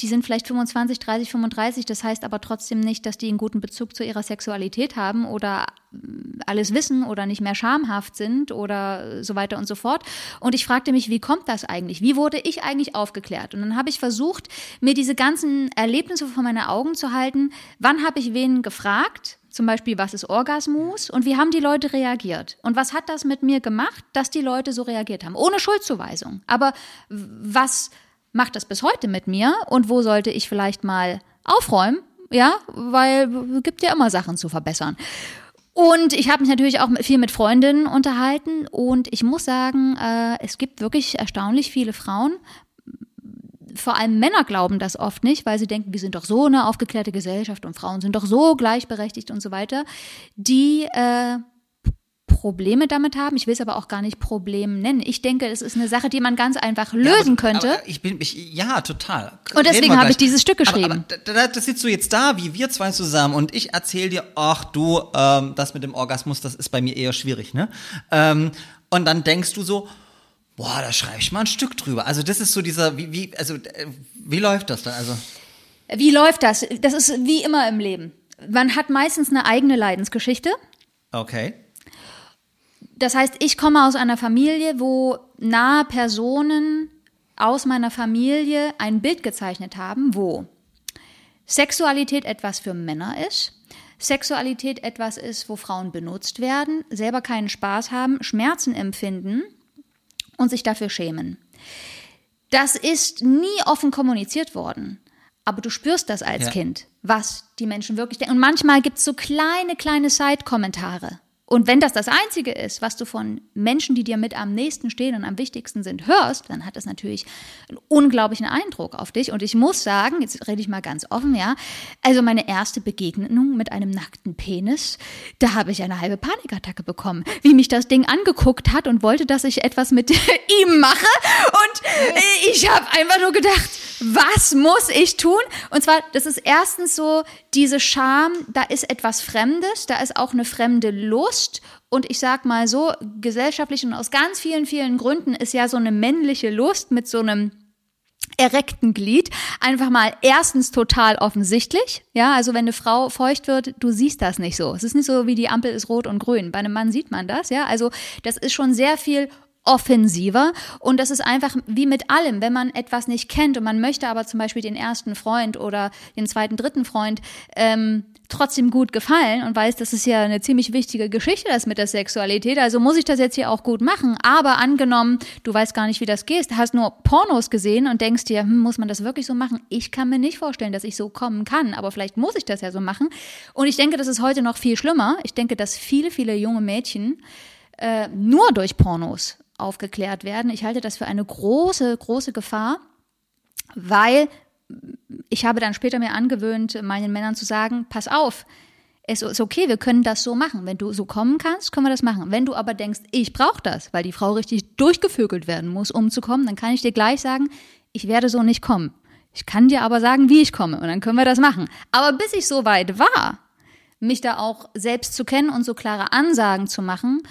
die sind vielleicht 25, 30, 35, das heißt aber trotzdem nicht, dass die einen guten Bezug zu ihrer Sexualität haben oder mm, alles wissen oder nicht mehr schamhaft sind oder so weiter und so fort. Und ich fragte mich, wie kommt das eigentlich? Wie wurde ich eigentlich aufgeklärt? Und dann habe ich versucht, mir diese ganzen Erlebnisse vor meine Augen zu halten. Wann habe ich wen gefragt? Zum Beispiel, was ist Orgasmus? Und wie haben die Leute reagiert? Und was hat das mit mir gemacht, dass die Leute so reagiert haben? Ohne Schuldzuweisung. Aber was macht das bis heute mit mir? Und wo sollte ich vielleicht mal aufräumen? Ja, weil es gibt ja immer Sachen zu verbessern. Und ich habe mich natürlich auch viel mit Freundinnen unterhalten und ich muss sagen, äh, es gibt wirklich erstaunlich viele Frauen, vor allem Männer glauben das oft nicht, weil sie denken, wir sind doch so eine aufgeklärte Gesellschaft und Frauen sind doch so gleichberechtigt und so weiter, die äh, Probleme damit haben. Ich will es aber auch gar nicht Problem nennen. Ich denke, es ist eine Sache, die man ganz einfach lösen aber, könnte. Aber ich bin, ich, ja, total. Und deswegen habe ich dieses Stück geschrieben. Aber, aber da, da sitzt du jetzt da, wie wir zwei zusammen, und ich erzähle dir, ach du, ähm, das mit dem Orgasmus, das ist bei mir eher schwierig, ne? Ähm, und dann denkst du so, boah, da schreibe ich mal ein Stück drüber. Also das ist so dieser, wie, wie, also äh, wie läuft das dann? Also wie läuft das? Das ist wie immer im Leben. Man hat meistens eine eigene Leidensgeschichte. okay. Das heißt, ich komme aus einer Familie, wo nahe Personen aus meiner Familie ein Bild gezeichnet haben, wo Sexualität etwas für Männer ist, Sexualität etwas ist, wo Frauen benutzt werden, selber keinen Spaß haben, Schmerzen empfinden und sich dafür schämen. Das ist nie offen kommuniziert worden. Aber du spürst das als Ja. Kind, was die Menschen wirklich denken. Und manchmal gibt es so kleine, kleine Side-Kommentare. Und wenn das das Einzige ist, was du von Menschen, die dir mit am nächsten stehen und am wichtigsten sind, hörst, dann hat das natürlich einen unglaublichen Eindruck auf dich. Und ich muss sagen, jetzt rede ich mal ganz offen, ja, also meine erste Begegnung mit einem nackten Penis, da habe ich eine halbe Panikattacke bekommen, wie mich das Ding angeguckt hat und wollte, dass ich etwas mit *laughs* ihm mache. Und ich habe einfach nur gedacht, was muss ich tun? Und zwar, das ist erstens so diese Scham, da ist etwas Fremdes, da ist auch eine fremde Lust. Und ich sag mal so, gesellschaftlich und aus ganz vielen, vielen Gründen ist ja so eine männliche Lust mit so einem erreckten Glied einfach mal erstens total offensichtlich. Ja, also wenn eine Frau feucht wird, du siehst das nicht so. Es ist nicht so wie die Ampel ist rot und grün. Bei einem Mann sieht man das. Ja, also das ist schon sehr viel offensiver. Und das ist einfach wie mit allem, wenn man etwas nicht kennt und man möchte aber zum Beispiel den ersten Freund oder den zweiten, dritten Freund ähm, trotzdem gut gefallen und weiß, das ist ja eine ziemlich wichtige Geschichte, das mit der Sexualität, also muss ich das jetzt hier auch gut machen, aber angenommen, du weißt gar nicht, wie das geht, hast nur Pornos gesehen und denkst dir, hm, muss man das wirklich so machen? Ich kann mir nicht vorstellen, dass ich so kommen kann, aber vielleicht muss ich das ja so machen. Und ich denke, das ist heute noch viel schlimmer. Ich denke, dass viele, viele junge Mädchen äh, nur durch Pornos aufgeklärt werden. Ich halte das für eine große, große Gefahr, weil ich habe dann später mir angewöhnt, meinen Männern zu sagen, pass auf, es ist okay, wir können das so machen. Wenn du so kommen kannst, können wir das machen. Wenn du aber denkst, ich brauche das, weil die Frau richtig durchgevögelt werden muss, um zu kommen, dann kann ich dir gleich sagen, ich werde so nicht kommen. Ich kann dir aber sagen, wie ich komme und dann können wir das machen. Aber bis ich so weit war, mich da auch selbst zu kennen und so klare Ansagen zu machen,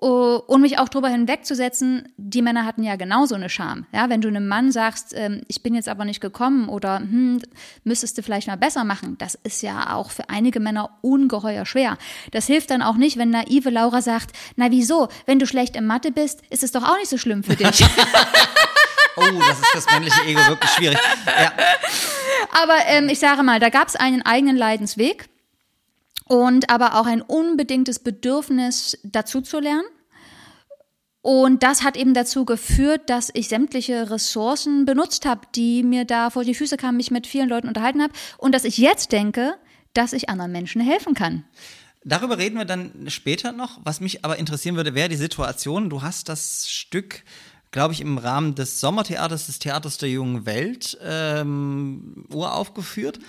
und mich auch drüber hinwegzusetzen, die Männer hatten ja genauso eine Scham. Ja, wenn du einem Mann sagst, ähm, ich bin jetzt aber nicht gekommen oder hm, müsstest du vielleicht mal besser machen, das ist ja auch für einige Männer ungeheuer schwer. Das hilft dann auch nicht, wenn naive Laura sagt, na wieso, wenn du schlecht im Mathe bist, ist es doch auch nicht so schlimm für dich. *laughs* Oh, das ist das männliche Ego wirklich schwierig. Ja. Aber ähm, ich sage mal, da gab es einen eigenen Leidensweg und aber auch ein unbedingtes Bedürfnis dazu zu lernen. Und das hat eben dazu geführt, dass ich sämtliche Ressourcen benutzt habe, die mir da vor die Füße kamen, mich mit vielen Leuten unterhalten habe und dass ich jetzt denke, dass ich anderen Menschen helfen kann. Darüber reden wir dann später noch. Was mich aber interessieren würde, wäre die Situation. Du hast das Stück, glaube ich, im Rahmen des Sommertheaters, des Theaters der jungen Welt, ähm, uraufgeführt.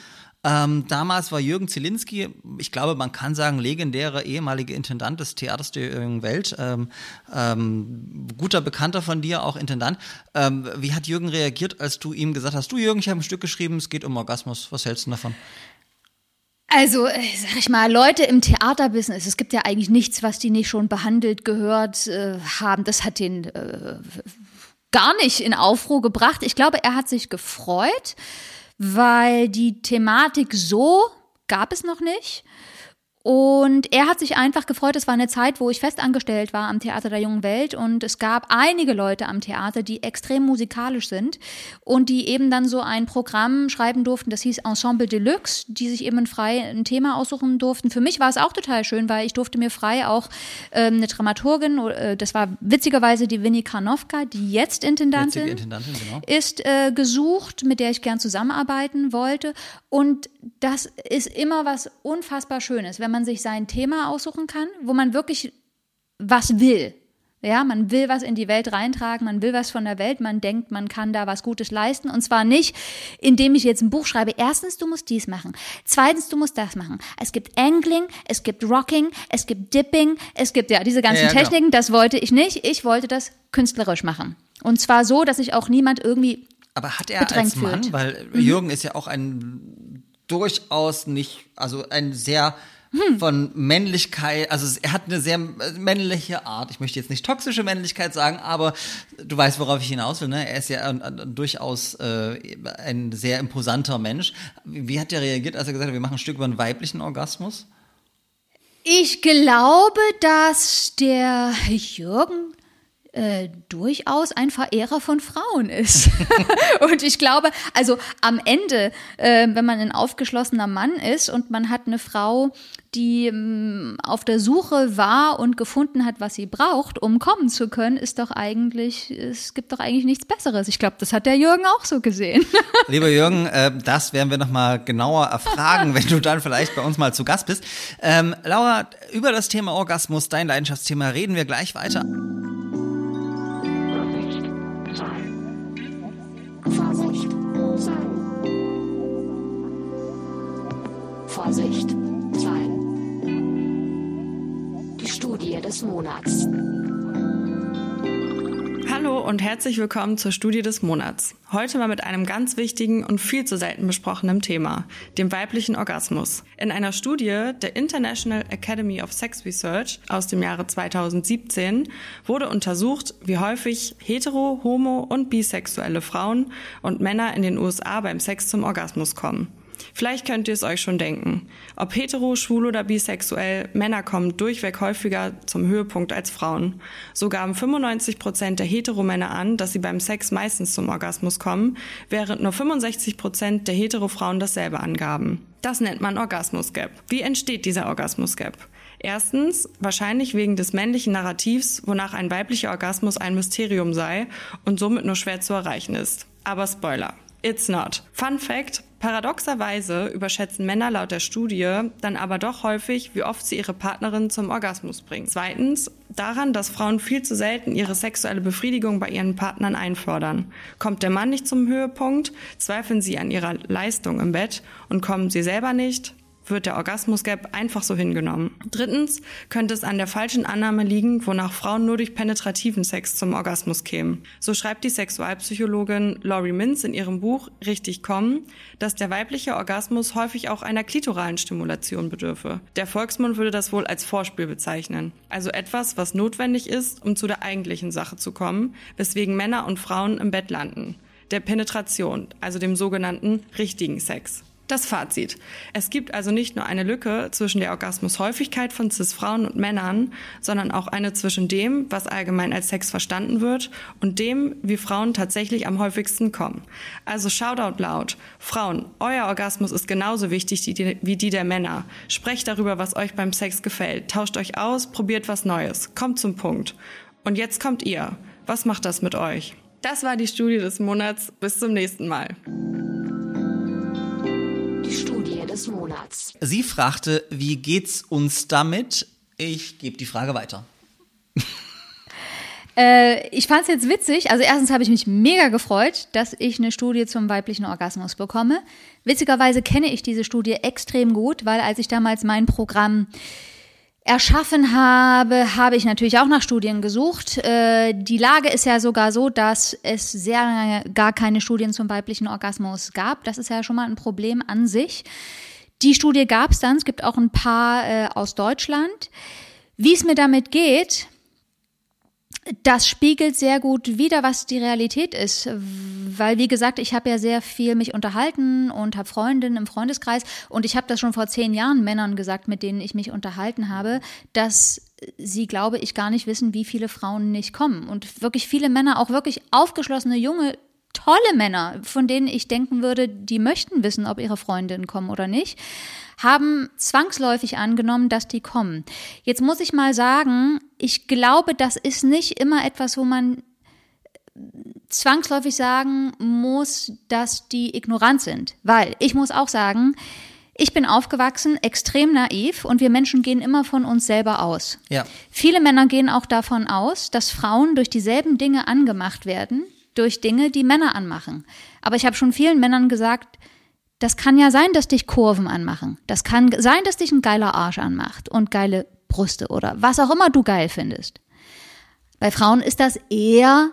Ähm, damals war Jürgen Zielinski, ich glaube, man kann sagen, legendärer ehemaliger Intendant des Theaters der jungen Welt, ähm, ähm, guter Bekannter von dir, auch Intendant. Ähm, wie hat Jürgen reagiert, als du ihm gesagt hast, du Jürgen, ich habe ein Stück geschrieben, es geht um Orgasmus, was hältst du davon? Also, äh, sag ich mal, Leute im Theaterbusiness, es gibt ja eigentlich nichts, was die nicht schon behandelt, gehört äh, haben. Das hat den äh, gar nicht in Aufruhr gebracht. Ich glaube, er hat sich gefreut, weil die Thematik so gab es noch nicht. Und er hat sich einfach gefreut. Es war eine Zeit, wo ich festangestellt war am Theater der Jungen Welt und es gab einige Leute am Theater, die extrem musikalisch sind und die eben dann so ein Programm schreiben durften, das hieß Ensemble Deluxe, die sich eben frei ein Thema aussuchen durften. Für mich war es auch total schön, weil ich durfte mir frei auch ähm, eine Dramaturgin, äh, das war witzigerweise die Winnie Karnowka, die jetzt Intendantin, Intendantin, genau. ist äh, gesucht, mit der ich gern zusammenarbeiten wollte. Und das ist immer was unfassbar Schönes, wenn man sich sein Thema aussuchen kann, wo man wirklich was will. Ja, man will was in die Welt reintragen, man will was von der Welt, man denkt, man kann da was Gutes leisten. Und zwar nicht, indem ich jetzt ein Buch schreibe. Erstens, du musst dies machen. Zweitens, du musst das machen. Es gibt Angling, es gibt Rocking, es gibt Dipping, es gibt ja diese ganzen Ja, ja, genau. Techniken. Das wollte ich nicht. Ich wollte das künstlerisch machen. Und zwar so, dass ich auch niemand irgendwie Aber hat er bedrängt als Mann, fühlt. weil Jürgen ist ja auch ein durchaus nicht, also ein sehr Hm. von Männlichkeit, also er hat eine sehr männliche Art. Ich möchte jetzt nicht toxische Männlichkeit sagen, aber du weißt, worauf ich hinaus will. Ne? Er ist ja durchaus äh, ein sehr imposanter Mensch. Wie, wie hat er reagiert, als er gesagt hat, wir machen ein Stück über einen weiblichen Orgasmus? Ich glaube, dass der Jürgen äh, durchaus ein Verehrer von Frauen ist. *laughs* und ich glaube, also am Ende, äh, wenn man ein aufgeschlossener Mann ist und man hat eine Frau, die ähm, auf der Suche war und gefunden hat, was sie braucht, um kommen zu können, ist doch eigentlich, es gibt doch eigentlich nichts Besseres. Ich glaube, das hat der Jürgen auch so gesehen. *laughs* Lieber Jürgen, äh, das werden wir nochmal genauer erfragen, wenn du dann vielleicht bei uns mal zu Gast bist. Ähm, Laura, über das Thema Orgasmus, dein Leidenschaftsthema, reden wir gleich weiter. Vorsicht. Zahlen. Die Studie des Monats. Hallo und herzlich willkommen zur Studie des Monats. Heute mal mit einem ganz wichtigen und viel zu selten besprochenen Thema, dem weiblichen Orgasmus. In einer Studie der International Academy of Sex Research aus dem Jahre 2017 wurde untersucht, wie häufig hetero, homo und bisexuelle Frauen und Männer in den USA beim Sex zum Orgasmus kommen. Vielleicht könnt ihr es euch schon denken. Ob hetero, schwul oder bisexuell, Männer kommen durchweg häufiger zum Höhepunkt als Frauen. So gaben 95 Prozent der Heteromänner an, dass sie beim Sex meistens zum Orgasmus kommen, während nur 65 Prozent der Heterofrauen dasselbe angaben. Das nennt man Orgasmus Gap. Wie entsteht dieser Orgasmus Gap? Erstens, wahrscheinlich wegen des männlichen Narrativs, wonach ein weiblicher Orgasmus ein Mysterium sei und somit nur schwer zu erreichen ist. Aber Spoiler. It's not. Fun Fact. Paradoxerweise überschätzen Männer laut der Studie dann aber doch häufig, wie oft sie ihre Partnerin zum Orgasmus bringen. Zweitens, daran, dass Frauen viel zu selten ihre sexuelle Befriedigung bei ihren Partnern einfordern. Kommt der Mann nicht zum Höhepunkt, zweifeln sie an ihrer Leistung im Bett und kommen sie selber nicht, wird der Orgasmus-Gap einfach so hingenommen. Drittens könnte es an der falschen Annahme liegen, wonach Frauen nur durch penetrativen Sex zum Orgasmus kämen. So schreibt die Sexualpsychologin Laurie Mintz in ihrem Buch Richtig kommen, dass der weibliche Orgasmus häufig auch einer klitoralen Stimulation bedürfe. Der Volksmund würde das wohl als Vorspiel bezeichnen. Also etwas, was notwendig ist, um zu der eigentlichen Sache zu kommen, weswegen Männer und Frauen im Bett landen. Der Penetration, also dem sogenannten richtigen Sex. Das Fazit. Es gibt also nicht nur eine Lücke zwischen der Orgasmushäufigkeit von Cis-Frauen und Männern, sondern auch eine zwischen dem, was allgemein als Sex verstanden wird, und dem, wie Frauen tatsächlich am häufigsten kommen. Also Shoutout laut. Frauen, euer Orgasmus ist genauso wichtig wie die der Männer. Sprecht darüber, was euch beim Sex gefällt. Tauscht euch aus, probiert was Neues. Kommt zum Punkt. Und jetzt kommt ihr. Was macht das mit euch? Das war die Studie des Monats. Bis zum nächsten Mal. Die Studie des Monats. Sie fragte, wie geht's uns damit? Ich gebe die Frage weiter. *laughs* Äh, ich fand es jetzt witzig. Also erstens habe ich mich mega gefreut, dass ich eine Studie zum weiblichen Orgasmus bekomme. Witzigerweise kenne ich diese Studie extrem gut, weil als ich damals mein Programm erschaffen habe, habe ich natürlich auch nach Studien gesucht. Äh, die Lage ist ja sogar so, dass es sehr lange gar keine Studien zum weiblichen Orgasmus gab. Das ist ja schon mal ein Problem an sich. Die Studie gab es dann. Es gibt auch ein paar äh, aus Deutschland. Wie es mir damit geht, das spiegelt sehr gut wider, was die Realität ist. Weil, wie gesagt, ich habe ja sehr viel mich unterhalten und habe Freundinnen im Freundeskreis. Und ich habe das schon vor zehn Jahren Männern gesagt, mit denen ich mich unterhalten habe, dass sie, glaube ich, gar nicht wissen, wie viele Frauen nicht kommen. Und wirklich viele Männer, auch wirklich aufgeschlossene junge tolle Männer, von denen ich denken würde, die möchten wissen, ob ihre Freundinnen kommen oder nicht, haben zwangsläufig angenommen, dass die kommen. Jetzt muss ich mal sagen, ich glaube, das ist nicht immer etwas, wo man zwangsläufig sagen muss, dass die ignorant sind. Weil ich muss auch sagen, Ich bin aufgewachsen, extrem naiv und wir Menschen gehen immer von uns selber aus. Ja. Viele Männer gehen auch davon aus, dass Frauen durch dieselben Dinge angemacht werden, durch Dinge, die Männer anmachen. Aber ich habe schon vielen Männern gesagt, das kann ja sein, dass dich Kurven anmachen. Das kann sein, dass dich ein geiler Arsch anmacht und geile Brüste oder was auch immer du geil findest. Bei Frauen ist das eher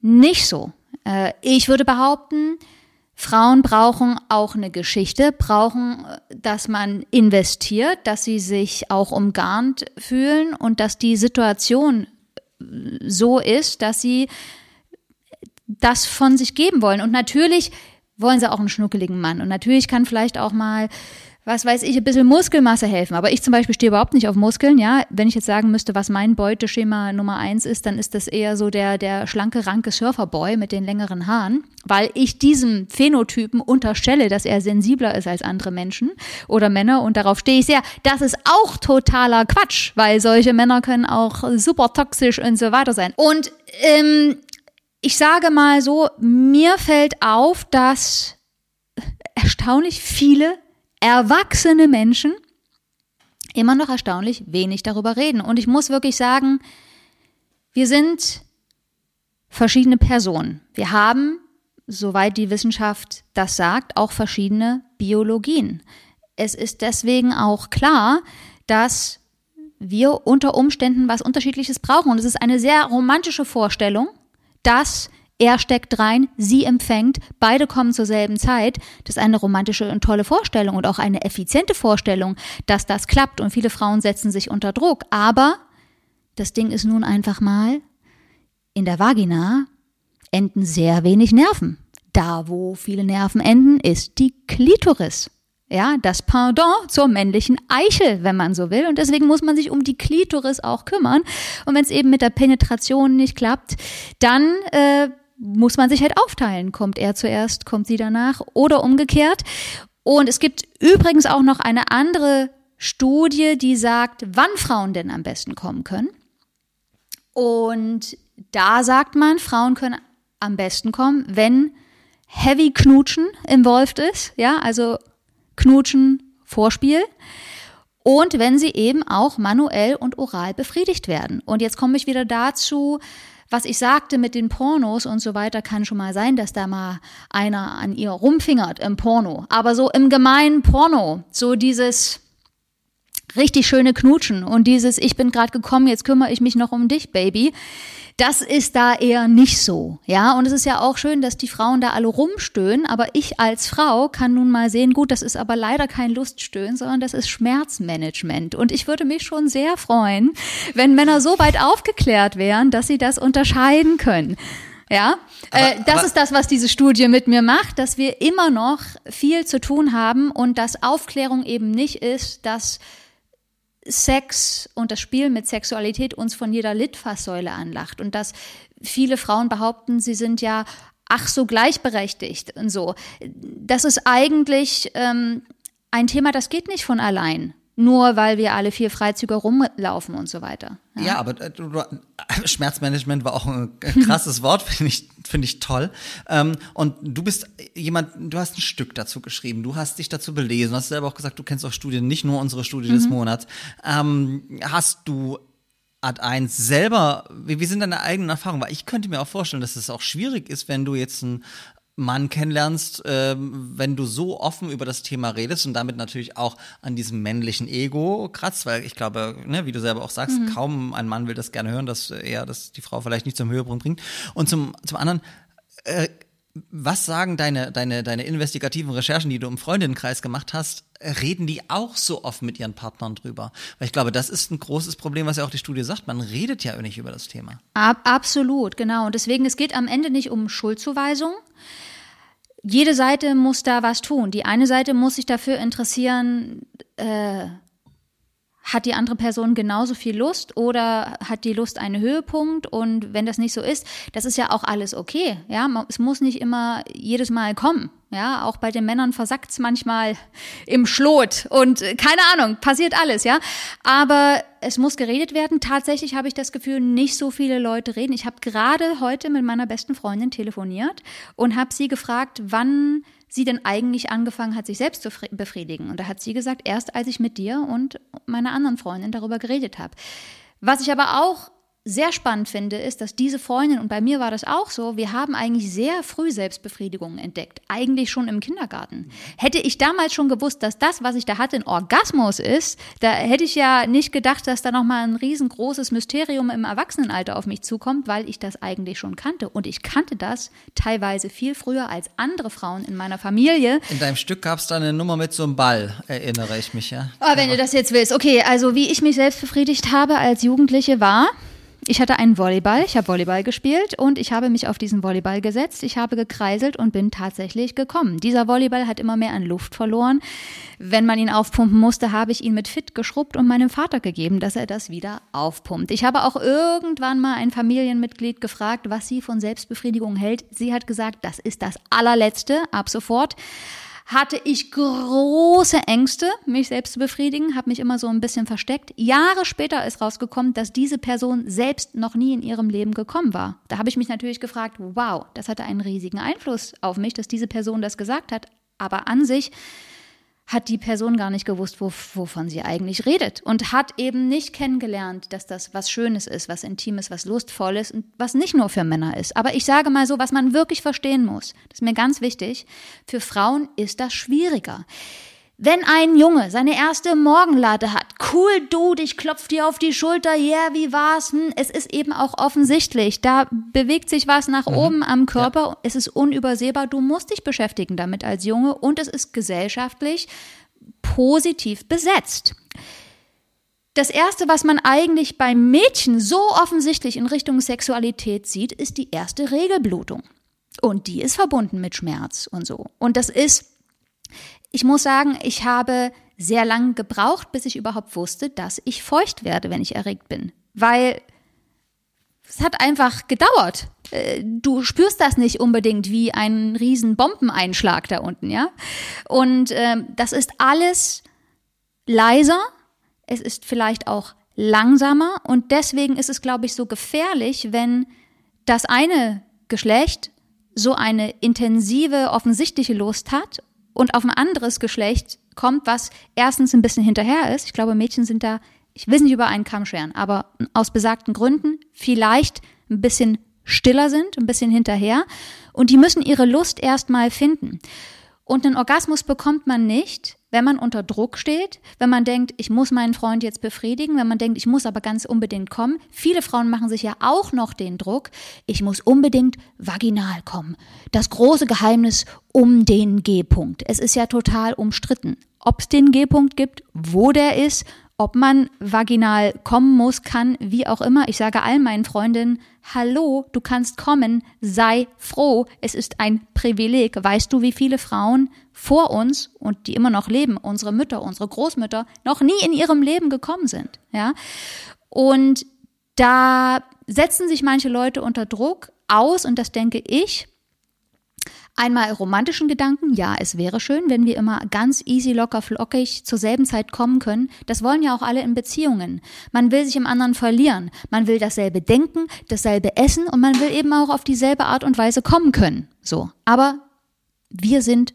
nicht so. Äh, ich würde behaupten, Frauen brauchen auch eine Geschichte, brauchen, dass man investiert, dass sie sich auch umgarnt fühlen und dass die Situation äh, so ist, dass sie das von sich geben wollen. Und natürlich wollen sie auch einen schnuckeligen Mann. Und natürlich kann vielleicht auch mal was weiß ich, ein bisschen Muskelmasse helfen. Aber ich zum Beispiel stehe überhaupt nicht auf Muskeln, ja. Wenn ich jetzt sagen müsste, was mein Beuteschema Nummer eins ist, dann ist das eher so der, der schlanke, ranke Surferboy mit den längeren Haaren, weil ich diesem Phänotypen unterstelle, dass er sensibler ist als andere Menschen oder Männer und darauf stehe ich sehr. Das ist auch totaler Quatsch, weil solche Männer können auch super toxisch und so weiter sein. Und ähm, ich sage mal so, mir fällt auf, dass erstaunlich viele erwachsene Menschen immer noch erstaunlich wenig darüber reden. Und ich muss wirklich sagen, wir sind verschiedene Personen. Wir haben, soweit die Wissenschaft das sagt, auch verschiedene Biologien. Es ist deswegen auch klar, dass wir unter Umständen was Unterschiedliches brauchen. Und es ist eine sehr romantische Vorstellung, dass er steckt rein, sie empfängt, beide kommen zur selben Zeit. Das ist eine romantische und tolle Vorstellung und auch eine effiziente Vorstellung, dass das klappt. Und viele Frauen setzen sich unter Druck. Aber das Ding ist nun einfach mal, in der Vagina enden sehr wenig Nerven. Da, wo viele Nerven enden, ist die Klitoris. Ja, das Pendant zur männlichen Eichel, wenn man so will. Und deswegen muss man sich um die Klitoris auch kümmern. Und wenn es eben mit der Penetration nicht klappt, dann äh, muss man sich halt aufteilen. Kommt er zuerst, kommt sie danach oder umgekehrt. Und es gibt übrigens auch noch eine andere Studie, die sagt, wann Frauen denn am besten kommen können. Und da sagt man, Frauen können am besten kommen, wenn Heavy Knutschen involved ist, ja, also Knutschen, Vorspiel. Und wenn sie eben auch manuell und oral befriedigt werden. Und jetzt komme ich wieder dazu, was ich sagte mit den Pornos und so weiter, kann schon mal sein, dass da mal einer an ihr rumfingert im Porno. Aber so im gemeinen Porno, so dieses richtig schöne Knutschen und dieses Ich bin gerade gekommen, jetzt kümmere ich mich noch um dich, Baby. Das ist da eher nicht so, ja. Und es ist ja auch schön, dass die Frauen da alle rumstöhnen, aber ich als Frau kann nun mal sehen, gut, das ist aber leider kein Luststöhnen, sondern das ist Schmerzmanagement. Und ich würde mich schon sehr freuen, wenn Männer so weit aufgeklärt wären, dass sie das unterscheiden können. Ja, aber, äh, das ist das, was diese Studie mit mir macht, dass wir immer noch viel zu tun haben und dass Aufklärung eben nicht ist, dass Sex und das Spiel mit Sexualität uns von jeder Litfaßsäule anlacht und dass viele Frauen behaupten, sie sind ja ach so gleichberechtigt und so. Das ist eigentlich ähm, ein Thema, das geht nicht von allein nur weil wir alle vier Freizüge rumlaufen und so weiter. Ja, ja aber äh, du, *laughs* Schmerzmanagement war auch ein krasses *laughs* Wort, finde ich, finde ich toll. Ähm, und du bist jemand, du hast ein Stück dazu geschrieben, du hast dich dazu belesen, du hast selber auch gesagt, du kennst auch Studien, nicht nur unsere Studie mhm. des Monats. Ähm, hast du Art 1 selber, wie, wie sind deine eigenen Erfahrungen? Weil ich könnte mir auch vorstellen, dass es auch schwierig ist, wenn du jetzt ein Mann kennenlernst, ähm, wenn du so offen über das Thema redest und damit natürlich auch an diesem männlichen Ego kratzt, weil ich glaube, ne, wie du selber auch sagst, mhm. kaum ein Mann will das gerne hören, dass er das die Frau vielleicht nicht zum Höhepunkt bringt. Und zum, zum anderen, äh, was sagen deine, deine, deine investigativen Recherchen, die du im Freundinnenkreis gemacht hast, reden die auch so oft mit ihren Partnern drüber? Weil ich glaube, das ist ein großes Problem, was ja auch die Studie sagt. Man redet ja nicht über das Thema. Ab, absolut, genau. Und deswegen, es geht am Ende nicht um Schuldzuweisung. Jede Seite muss da was tun. Die eine Seite muss sich dafür interessieren, äh, hat die andere Person genauso viel Lust oder hat die Lust einen Höhepunkt? Und wenn das nicht so ist, das ist ja auch alles okay. Ja, es muss nicht immer jedes Mal kommen. Ja, auch bei den Männern versackt es manchmal im Schlot und äh, keine Ahnung, passiert alles, ja. Aber es muss geredet werden. Tatsächlich habe ich das Gefühl, nicht so viele Leute reden. Ich habe gerade heute mit meiner besten Freundin telefoniert und habe sie gefragt, wann sie denn eigentlich angefangen hat, sich selbst zu fri- befriedigen. Und da hat sie gesagt, erst als ich mit dir und meiner anderen Freundin darüber geredet habe. Was ich aber auch sehr spannend finde, ist, dass diese Freundin, und bei mir war das auch so, wir haben eigentlich sehr früh Selbstbefriedigung entdeckt. Eigentlich schon im Kindergarten. Hätte ich damals schon gewusst, dass das, was ich da hatte, ein Orgasmus ist, da hätte ich ja nicht gedacht, dass da nochmal ein riesengroßes Mysterium im Erwachsenenalter auf mich zukommt, weil ich das eigentlich schon kannte. Und ich kannte das teilweise viel früher als andere Frauen in meiner Familie. In deinem Stück gab es da eine Nummer mit so einem Ball, erinnere ich mich, ja. Aber wenn du das jetzt willst, okay, also wie ich mich selbst befriedigt habe als Jugendliche war, ich hatte einen Volleyball, ich habe Volleyball gespielt und ich habe mich auf diesen Volleyball gesetzt, ich habe gekreiselt und bin tatsächlich gekommen. Dieser Volleyball hat immer mehr an Luft verloren. Wenn man ihn aufpumpen musste, habe ich ihn mit Fit geschrubbt und meinem Vater gegeben, dass er das wieder aufpumpt. Ich habe auch irgendwann mal ein Familienmitglied gefragt, was sie von Selbstbefriedigung hält. Sie hat gesagt, das ist das allerletzte, ab sofort hatte ich große Ängste, mich selbst zu befriedigen, habe mich immer so ein bisschen versteckt. Jahre später ist rausgekommen, dass diese Person selbst noch nie in ihrem Leben gekommen war. Da habe ich mich natürlich gefragt, wow, das hatte einen riesigen Einfluss auf mich, dass diese Person das gesagt hat. Aber an sich hat die Person gar nicht gewusst, wo, wovon sie eigentlich redet und hat eben nicht kennengelernt, dass das was Schönes ist, was Intimes, was Lustvolles und was nicht nur für Männer ist. Aber ich sage mal so, was man wirklich verstehen muss, das ist mir ganz wichtig, für Frauen ist das schwieriger. Wenn ein Junge seine erste Morgenlade hat, cool Dude, ich klopf dir auf die Schulter, yeah, wie war's? Hm, es ist eben auch offensichtlich, da bewegt sich was nach oben am Körper, es ist unübersehbar, du musst dich beschäftigen damit als Junge und es ist gesellschaftlich positiv besetzt. Das erste, was man eigentlich beim Mädchen so offensichtlich in Richtung Sexualität sieht, ist die erste Regelblutung. Und die ist verbunden mit Schmerz und so. Und das ist ich muss sagen, ich habe sehr lange gebraucht, bis ich überhaupt wusste, dass ich feucht werde, wenn ich erregt bin. Weil es hat einfach gedauert. Äh, Du spürst das nicht unbedingt wie einen riesen Bombeneinschlag da unten, ja? Und ähm, das ist alles leiser. Es ist vielleicht auch langsamer. Und deswegen ist es, glaube ich, so gefährlich, wenn das eine Geschlecht so eine intensive, offensichtliche Lust hat und auf ein anderes Geschlecht kommt, was erstens ein bisschen hinterher ist. Ich glaube, Mädchen sind da, ich es nicht über einen Kamm scheren, aber aus besagten Gründen vielleicht ein bisschen stiller sind, ein bisschen hinterher. Und die müssen ihre Lust erstmal finden. Und einen Orgasmus bekommt man nicht, wenn man unter Druck steht, wenn man denkt, ich muss meinen Freund jetzt befriedigen, wenn man denkt, ich muss aber ganz unbedingt kommen. Viele Frauen machen sich ja auch noch den Druck, ich muss unbedingt vaginal kommen. Das große Geheimnis um den G-Punkt. Es ist ja total umstritten, ob es den G-Punkt gibt, wo der ist, ob man vaginal kommen muss, kann, wie auch immer. Ich sage all meinen Freundinnen, hallo, du kannst kommen, sei froh, es ist ein Privileg. Weißt du, wie viele Frauen vor uns und die immer noch leben, unsere Mütter, unsere Großmütter, noch nie in ihrem Leben gekommen sind, ja? Und da setzen sich manche Leute unter Druck aus und das denke ich, Einmal romantischen Gedanken, ja, es wäre schön, wenn wir immer ganz easy, locker, flockig zur selben Zeit kommen können. Das wollen ja auch alle in Beziehungen. Man will sich im anderen verlieren. Man will dasselbe denken, dasselbe essen und man will eben auch auf dieselbe Art und Weise kommen können. So. Aber wir sind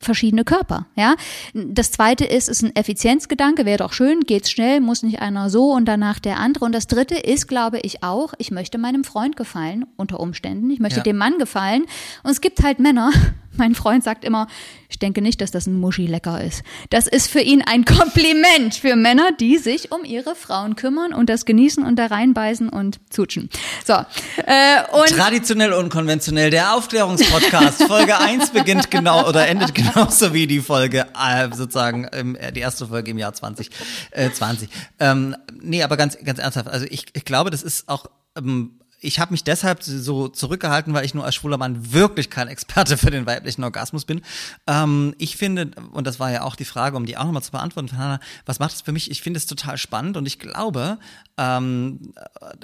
verschiedene Körper, ja. Das zweite ist, ist ein Effizienzgedanke, wäre doch schön, geht's schnell, muss nicht einer so und danach der andere. Und das dritte ist, glaube ich auch, ich möchte meinem Freund gefallen, unter Umständen. Ich möchte Ja. dem Mann gefallen. Und es gibt halt Männer, mein Freund sagt immer, ich denke nicht, dass das ein Muschi lecker ist. Das ist für ihn ein Kompliment für Männer, die sich um ihre Frauen kümmern und das genießen und da reinbeißen und zutschen. So. Äh, und Traditionell unkonventionell, der Aufklärungspodcast. Folge *laughs* 1 beginnt genau oder endet genauso wie die Folge, äh, sozusagen, äh, die erste Folge im Jahr 2020. Äh, 20. Ähm, nee, aber ganz, ganz ernsthaft. Also ich, ich glaube, das ist auch. Ähm, ich habe mich deshalb so zurückgehalten, weil ich nur als schwuler Mann wirklich kein Experte für den weiblichen Orgasmus bin. Ähm, ich finde, und das war ja auch die Frage, um die auch nochmal zu beantworten, Hannah, was macht es für mich? Ich finde es total spannend und ich glaube, ähm,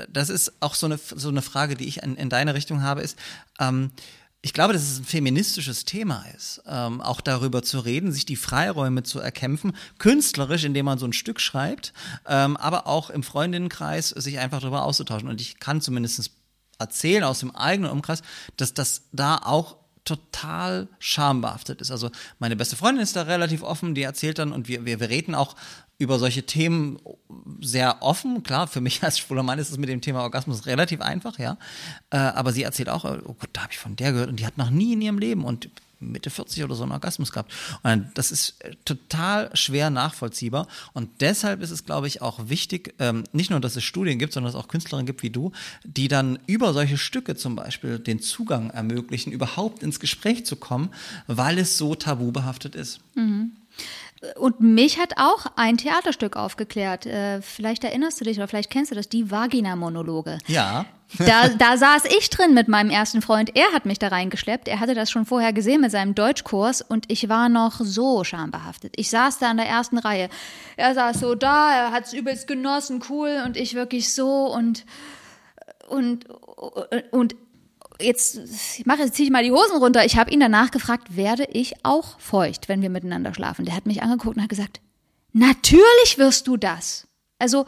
das ist auch so eine, so eine Frage, die ich in, in deine Richtung habe, ist, ähm, ich glaube, dass es ein feministisches Thema ist, ähm, auch darüber zu reden, sich die Freiräume zu erkämpfen, künstlerisch, indem man so ein Stück schreibt, ähm, aber auch im Freundinnenkreis sich einfach darüber auszutauschen. Und ich kann zumindest erzählen aus dem eigenen Umkreis, dass das da auch total schambehaftet ist. Also meine beste Freundin ist da relativ offen, die erzählt dann und wir, wir, wir reden auch über solche Themen sehr offen. Klar, für mich *laughs* als schwuler Mann ist es mit dem Thema Orgasmus relativ einfach, ja. Äh, aber sie erzählt auch, oh Gott, da habe ich von der gehört und die hat noch nie in ihrem Leben und Mitte 40 oder so einen Orgasmus gehabt. Und das ist äh, total schwer nachvollziehbar. Und deshalb ist es, glaube ich, auch wichtig, ähm, nicht nur, dass es Studien gibt, sondern dass es auch Künstlerinnen gibt wie du, die dann über solche Stücke zum Beispiel den Zugang ermöglichen, überhaupt ins Gespräch zu kommen, weil es so tabubehaftet ist. Und mich hat auch ein Theaterstück aufgeklärt. Äh, vielleicht erinnerst du dich oder vielleicht kennst du das, die Vagina-Monologe. Ja. Da, da saß ich drin mit meinem ersten Freund. Er hat mich da reingeschleppt. Er hatte das schon vorher gesehen mit seinem Deutschkurs und ich war noch so schambehaftet. Ich saß da in der ersten Reihe. Er saß so da, er hat es übelst genossen, cool und ich wirklich so und und und jetzt ich mache jetzt ziehe ich mal die Hosen runter. Ich habe ihn danach gefragt, werde ich auch feucht, wenn wir miteinander schlafen? Der hat mich angeguckt und hat gesagt, natürlich wirst du das. Also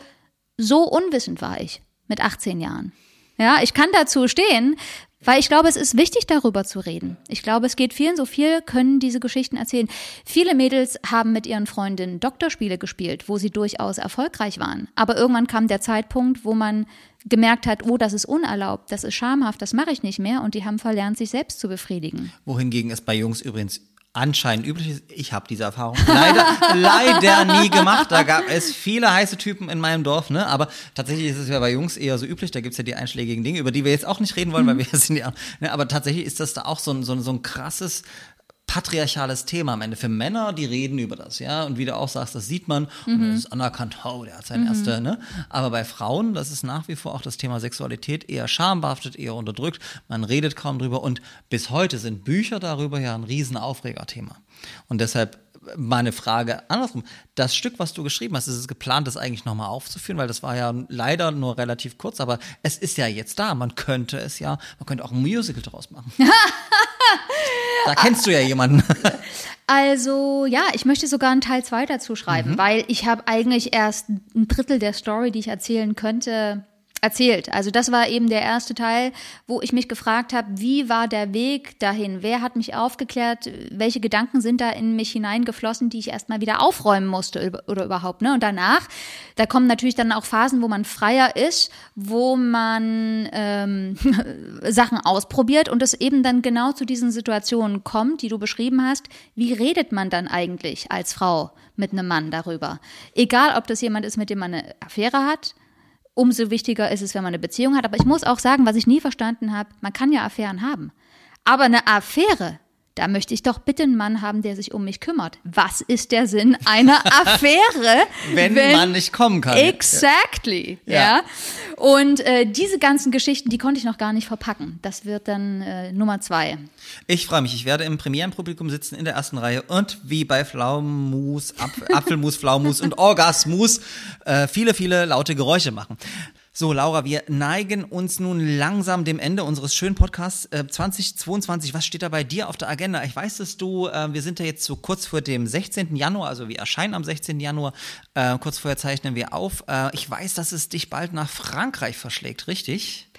so unwissend war ich mit 18 Jahren. Ja, ich kann dazu stehen, weil ich glaube, es ist wichtig, darüber zu reden. Ich glaube, es geht vielen so viel, können diese Geschichten erzählen. Viele Mädels haben mit ihren Freundinnen Doktorspiele gespielt, wo sie durchaus erfolgreich waren. Aber irgendwann kam der Zeitpunkt, wo man gemerkt hat, oh, das ist unerlaubt, das ist schamhaft, das mache ich nicht mehr. Und die haben verlernt, sich selbst zu befriedigen. Wohingegen es bei Jungs übrigens anscheinend üblich ist. Ich habe diese Erfahrung leider, *laughs* leider nie gemacht. Da gab es viele heiße Typen in meinem Dorf, ne? Aber tatsächlich ist es ja bei Jungs eher so üblich. Da gibt's ja die einschlägigen Dinge, über die wir jetzt auch nicht reden wollen, weil wir *laughs* sind ja. Ne? Aber tatsächlich ist das da auch so ein, so ein, so ein krasses patriarchales Thema am Ende. Für Männer, die reden über das, ja. Und wie du auch sagst, das sieht man und das ist anerkannt, oh, der hat sein erster, ne? Aber bei Frauen, das ist nach wie vor auch das Thema Sexualität eher schambehaftet, eher unterdrückt. Man redet kaum drüber und bis heute sind Bücher darüber ja ein riesen Aufregerthema. Und deshalb meine Frage andersrum. Das Stück, was du geschrieben hast, ist es geplant, das eigentlich nochmal aufzuführen, weil das war ja leider nur relativ kurz, aber es ist ja jetzt da. Man könnte es ja, man könnte auch ein Musical draus machen. *laughs* da kennst du ja jemanden. *laughs* Also ja, ich möchte sogar einen Teil 2 dazu schreiben, weil ich habe eigentlich erst ein Drittel der Story, die ich erzählen könnte, erzählt. Also das war eben der erste Teil, wo ich mich gefragt habe, wie war der Weg dahin? Wer hat mich aufgeklärt? Welche Gedanken sind da in mich hineingeflossen, die ich erstmal wieder aufräumen musste oder überhaupt? Ne? Und danach, da kommen natürlich dann auch Phasen, wo man freier ist, wo man ähm, *laughs* Sachen ausprobiert und es eben dann genau zu diesen Situationen kommt, die du beschrieben hast. Wie redet man dann eigentlich als Frau mit einem Mann darüber? Egal, ob das jemand ist, mit dem man eine Affäre hat, umso wichtiger ist es, wenn man eine Beziehung hat. Aber ich muss auch sagen, was ich nie verstanden habe, man kann ja Affären haben. Aber eine Affäre, da möchte ich doch bitte einen Mann haben, der sich um mich kümmert. Was ist der Sinn einer *laughs* Affäre? Wenn man nicht kommen kann. Exactly, ja. Ja. Und äh, diese ganzen Geschichten, die konnte ich noch gar nicht verpacken. Das wird dann äh, Nummer zwei. Ich freue mich. Ich werde im Premierenpublikum sitzen in der ersten Reihe und wie bei Pflaumenmus, Apf Apfelmus, Pflaumenmus und Orgasmus äh, viele, viele laute Geräusche machen. So, Laura, wir neigen uns nun langsam dem Ende unseres schönen Podcasts äh, 2022. Was steht da bei dir auf der Agenda? Ich weiß, dass du, äh, wir sind ja jetzt so kurz vor dem 16. Januar, also wir erscheinen am 16. Januar, äh, kurz vorher zeichnen wir auf. Äh, ich weiß, dass es dich bald nach Frankreich verschlägt, richtig?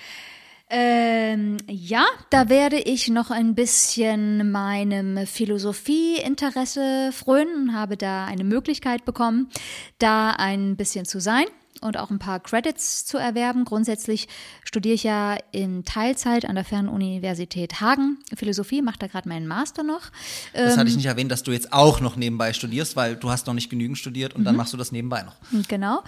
Ähm, ja, da werde ich noch ein bisschen meinem Philosophieinteresse frönen und habe da eine Möglichkeit bekommen, da ein bisschen zu sein und auch ein paar Credits zu erwerben. Grundsätzlich studiere ich ja in Teilzeit an der Fernuniversität Hagen Philosophie, mache da gerade meinen Master noch. Das hatte ich nicht erwähnt, dass du jetzt auch noch nebenbei studierst, weil du hast noch nicht genügend studiert und dann machst du das nebenbei noch. Genau.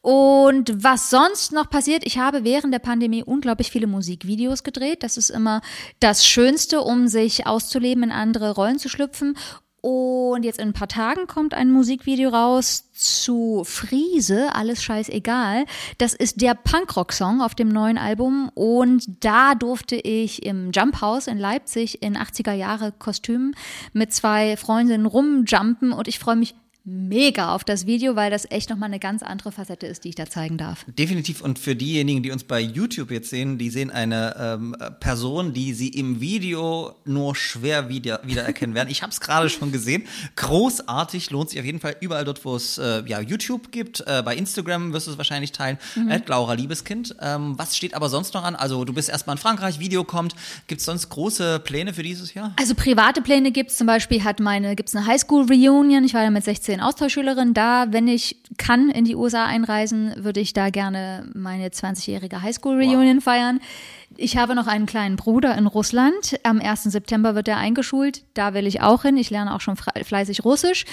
Und was sonst noch passiert, ich habe während der Pandemie unglaublich viele Musikvideos gedreht. Das ist immer das Schönste, um sich auszuleben, in andere Rollen zu schlüpfen. Und jetzt in ein paar Tagen kommt ein Musikvideo raus zu Friese, alles scheißegal. Das ist der Punkrock-Song auf dem neuen Album. Und da durfte ich im Jump House in Leipzig in 80er Jahre Kostümen mit zwei Freundinnen rumjumpen. Und ich freue mich mega auf das Video, weil das echt nochmal eine ganz andere Facette ist, die ich da zeigen darf. Definitiv. Und für diejenigen, die uns bei YouTube jetzt sehen, die sehen eine ähm, Person, die sie im Video nur schwer wieder, wiedererkennen werden. Ich habe es gerade schon gesehen. Großartig, lohnt sich auf jeden Fall überall dort, wo es äh, ja, YouTube gibt. Äh, bei Instagram wirst du es wahrscheinlich teilen. Mhm. Laura Liebeskind. Ähm, was steht aber sonst noch an? Also du bist erstmal in Frankreich, Video kommt. Gibt es sonst große Pläne für dieses Jahr? Also private Pläne gibt es. Zum Beispiel hat meine, gibt es eine Highschool-Reunion. Ich war ja mit 16 Austauschschülerin. Da, wenn ich kann, in die USA einreisen, würde ich da gerne meine 20-jährige Highschool-Reunion wow. feiern. Ich habe noch einen kleinen Bruder in Russland. Am 1. September wird er eingeschult. Da will ich auch hin. Ich lerne auch schon fleißig Russisch.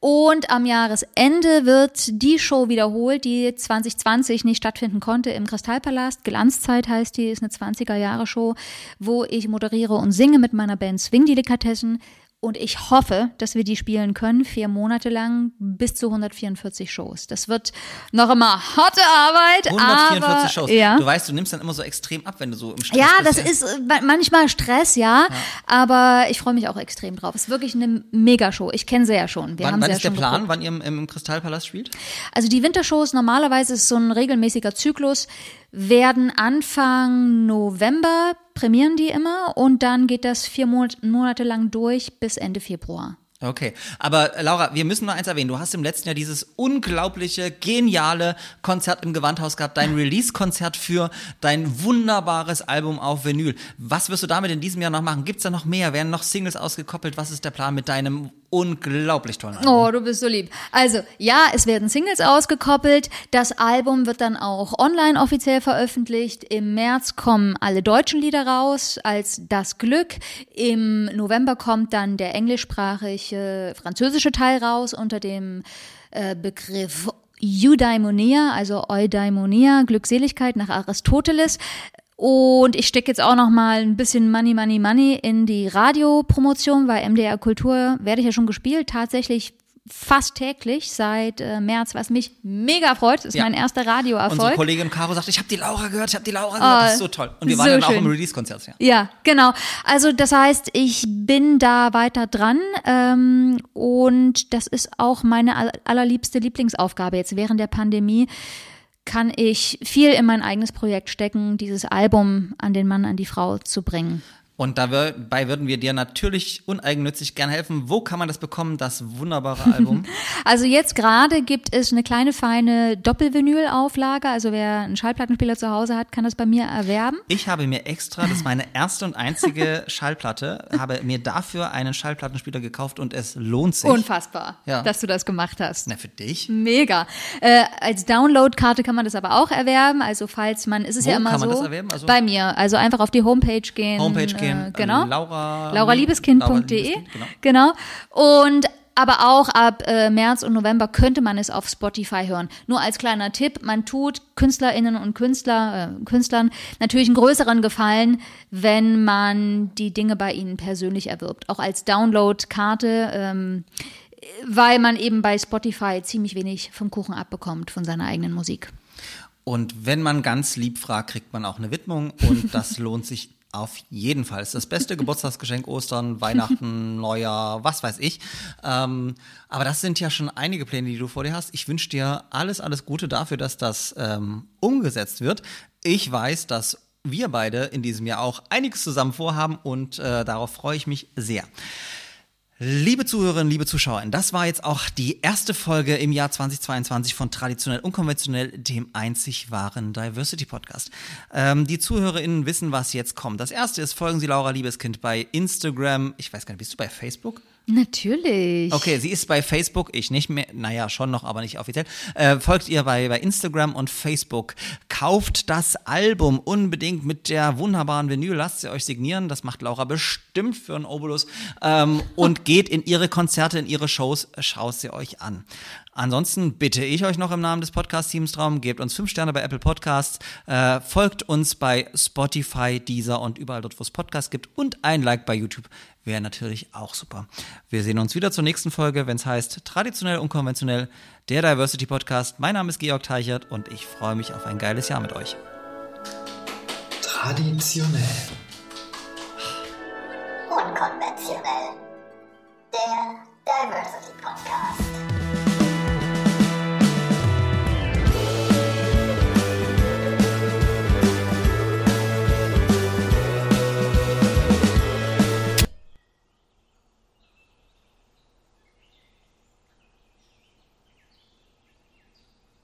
Und am Jahresende wird die Show wiederholt, die 2020 nicht stattfinden konnte im Kristallpalast. Glanzzeit heißt die, ist eine 20er-Jahre-Show, wo ich moderiere und singe mit meiner Band Swing Delikatessen. Und ich hoffe, dass wir die spielen können, vier Monate lang, bis zu 144 Shows. Das wird noch immer harte Arbeit. 144 aber, Shows. Ja. Du weißt, du nimmst dann immer so extrem ab, wenn du so im Stress ja, bist. Das ja, das ist manchmal Stress, ja, ja. Aber ich freue mich auch extrem drauf. Es ist wirklich eine Megashow. Ich kenne sie ja schon. Wir wann, haben wann sie ist ja der Plan, geguckt. wann ihr im, im Kristallpalast spielt? Also die Wintershows normalerweise ist so ein regelmäßiger Zyklus werden Anfang November prämieren die immer und dann geht das vier Monate lang durch bis Ende Februar. Okay, aber Laura, wir müssen nur eins erwähnen. Du hast im letzten Jahr dieses unglaubliche, geniale Konzert im Gewandhaus gehabt, dein Release-Konzert für dein wunderbares Album auf Vinyl. Was wirst du damit in diesem Jahr noch machen? Gibt es da noch mehr? Werden noch Singles ausgekoppelt? Was ist der Plan mit deinem unglaublich tollen Album? Oh, du bist so lieb. Also, ja, es werden Singles ausgekoppelt. Das Album wird dann auch online offiziell veröffentlicht. Im März kommen alle deutschen Lieder raus als Das Glück. Im November kommt dann der englischsprachige französische Teil raus unter dem äh, Begriff Eudaimonia, also Eudaimonia, Glückseligkeit nach Aristoteles. Und ich stecke jetzt auch noch mal ein bisschen Money, Money, Money in die Radiopromotion, weil MDR Kultur werde ich ja schon gespielt, tatsächlich fast täglich seit äh, März, was mich mega freut. Das ist ja. mein erster Radioerfolg. Unsere Kollegin Caro sagt, ich habe die Laura gehört, ich habe die Laura gehört. das ist so toll. Und wir waren so dann auch im Release-Konzert. Ja. ja, genau. Also das heißt, ich bin da weiter dran ähm, und das ist auch meine allerliebste Lieblingsaufgabe jetzt während der Pandemie kann ich viel in mein eigenes Projekt stecken, dieses Album an den Mann, an die Frau zu bringen. Und dabei würden wir dir natürlich uneigennützig gern helfen. Wo kann man das bekommen, das wunderbare *laughs* Album? also jetzt gerade gibt es eine kleine feine Doppelvinyl-Auflage. Also wer einen Schallplattenspieler zu Hause hat, kann das bei mir erwerben. Ich habe mir extra, das ist meine *laughs* erste und einzige Schallplatte, habe mir dafür einen Schallplattenspieler gekauft und es lohnt sich. Unfassbar, ja. dass du das gemacht hast. Na, für dich? Mega. Äh, als Downloadkarte kann man das aber auch erwerben. Also falls man, ist es Wo ja immer kann man so. Das erwerben? Also bei mir. Also einfach auf die Homepage gehen. Homepage gehen gehen. Äh, genau. Laura, lauraliebeskind.de. Genau. genau. Und aber auch ab äh, März und November könnte man es auf Spotify hören. Nur als kleiner Tipp, man tut Künstlerinnen und Künstler, äh, Künstlern natürlich einen größeren Gefallen, wenn man die Dinge bei ihnen persönlich erwirbt. Auch als Download-Karte, ähm, weil man eben bei Spotify ziemlich wenig vom Kuchen abbekommt von seiner eigenen Musik. Und wenn man ganz lieb fragt, kriegt man auch eine Widmung und *laughs* das lohnt sich auf jeden Fall. Es ist das beste *laughs* Geburtstagsgeschenk, Ostern, Weihnachten, Neujahr, was weiß ich. Ähm, aber das sind ja schon einige Pläne, die du vor dir hast. Ich wünsche dir alles, alles Gute dafür, dass das ähm, umgesetzt wird. Ich weiß, dass wir beide in diesem Jahr auch einiges zusammen vorhaben und äh, darauf freue ich mich sehr. Liebe Zuhörerinnen, liebe Zuschauer, das war jetzt auch die erste Folge im Jahr 2022 von Traditionell Unkonventionell, dem einzig wahren Diversity Podcast. Ähm, die ZuhörerInnen wissen, was jetzt kommt. Das erste ist, folgen Sie Laura Liebeskind bei Instagram. Ich weiß gar nicht, bist du bei Facebook? Natürlich. Okay, sie ist bei Facebook, ich nicht mehr, naja, schon noch, aber nicht offiziell. Äh, folgt ihr bei, bei Instagram und Facebook. Kauft das Album unbedingt mit der wunderbaren Vinyl, lasst sie euch signieren, das macht Laura bestimmt für einen Obolus. Ähm, und *laughs* geht in ihre Konzerte, in ihre Shows, schaut sie euch an. Ansonsten bitte ich euch noch im Namen des Podcast-Teams darum, gebt uns fünf Sterne bei Apple Podcasts, äh, folgt uns bei Spotify, Deezer und überall dort, wo es Podcasts gibt und ein Like bei YouTube wäre natürlich auch super. Wir sehen uns wieder zur nächsten Folge, wenn es heißt Traditionell unkonventionell, der Diversity Podcast. Mein Name ist Georg Teichert und ich freue mich auf ein geiles Jahr mit euch. Traditionell. Unkonventionell. Der Diversity Podcast.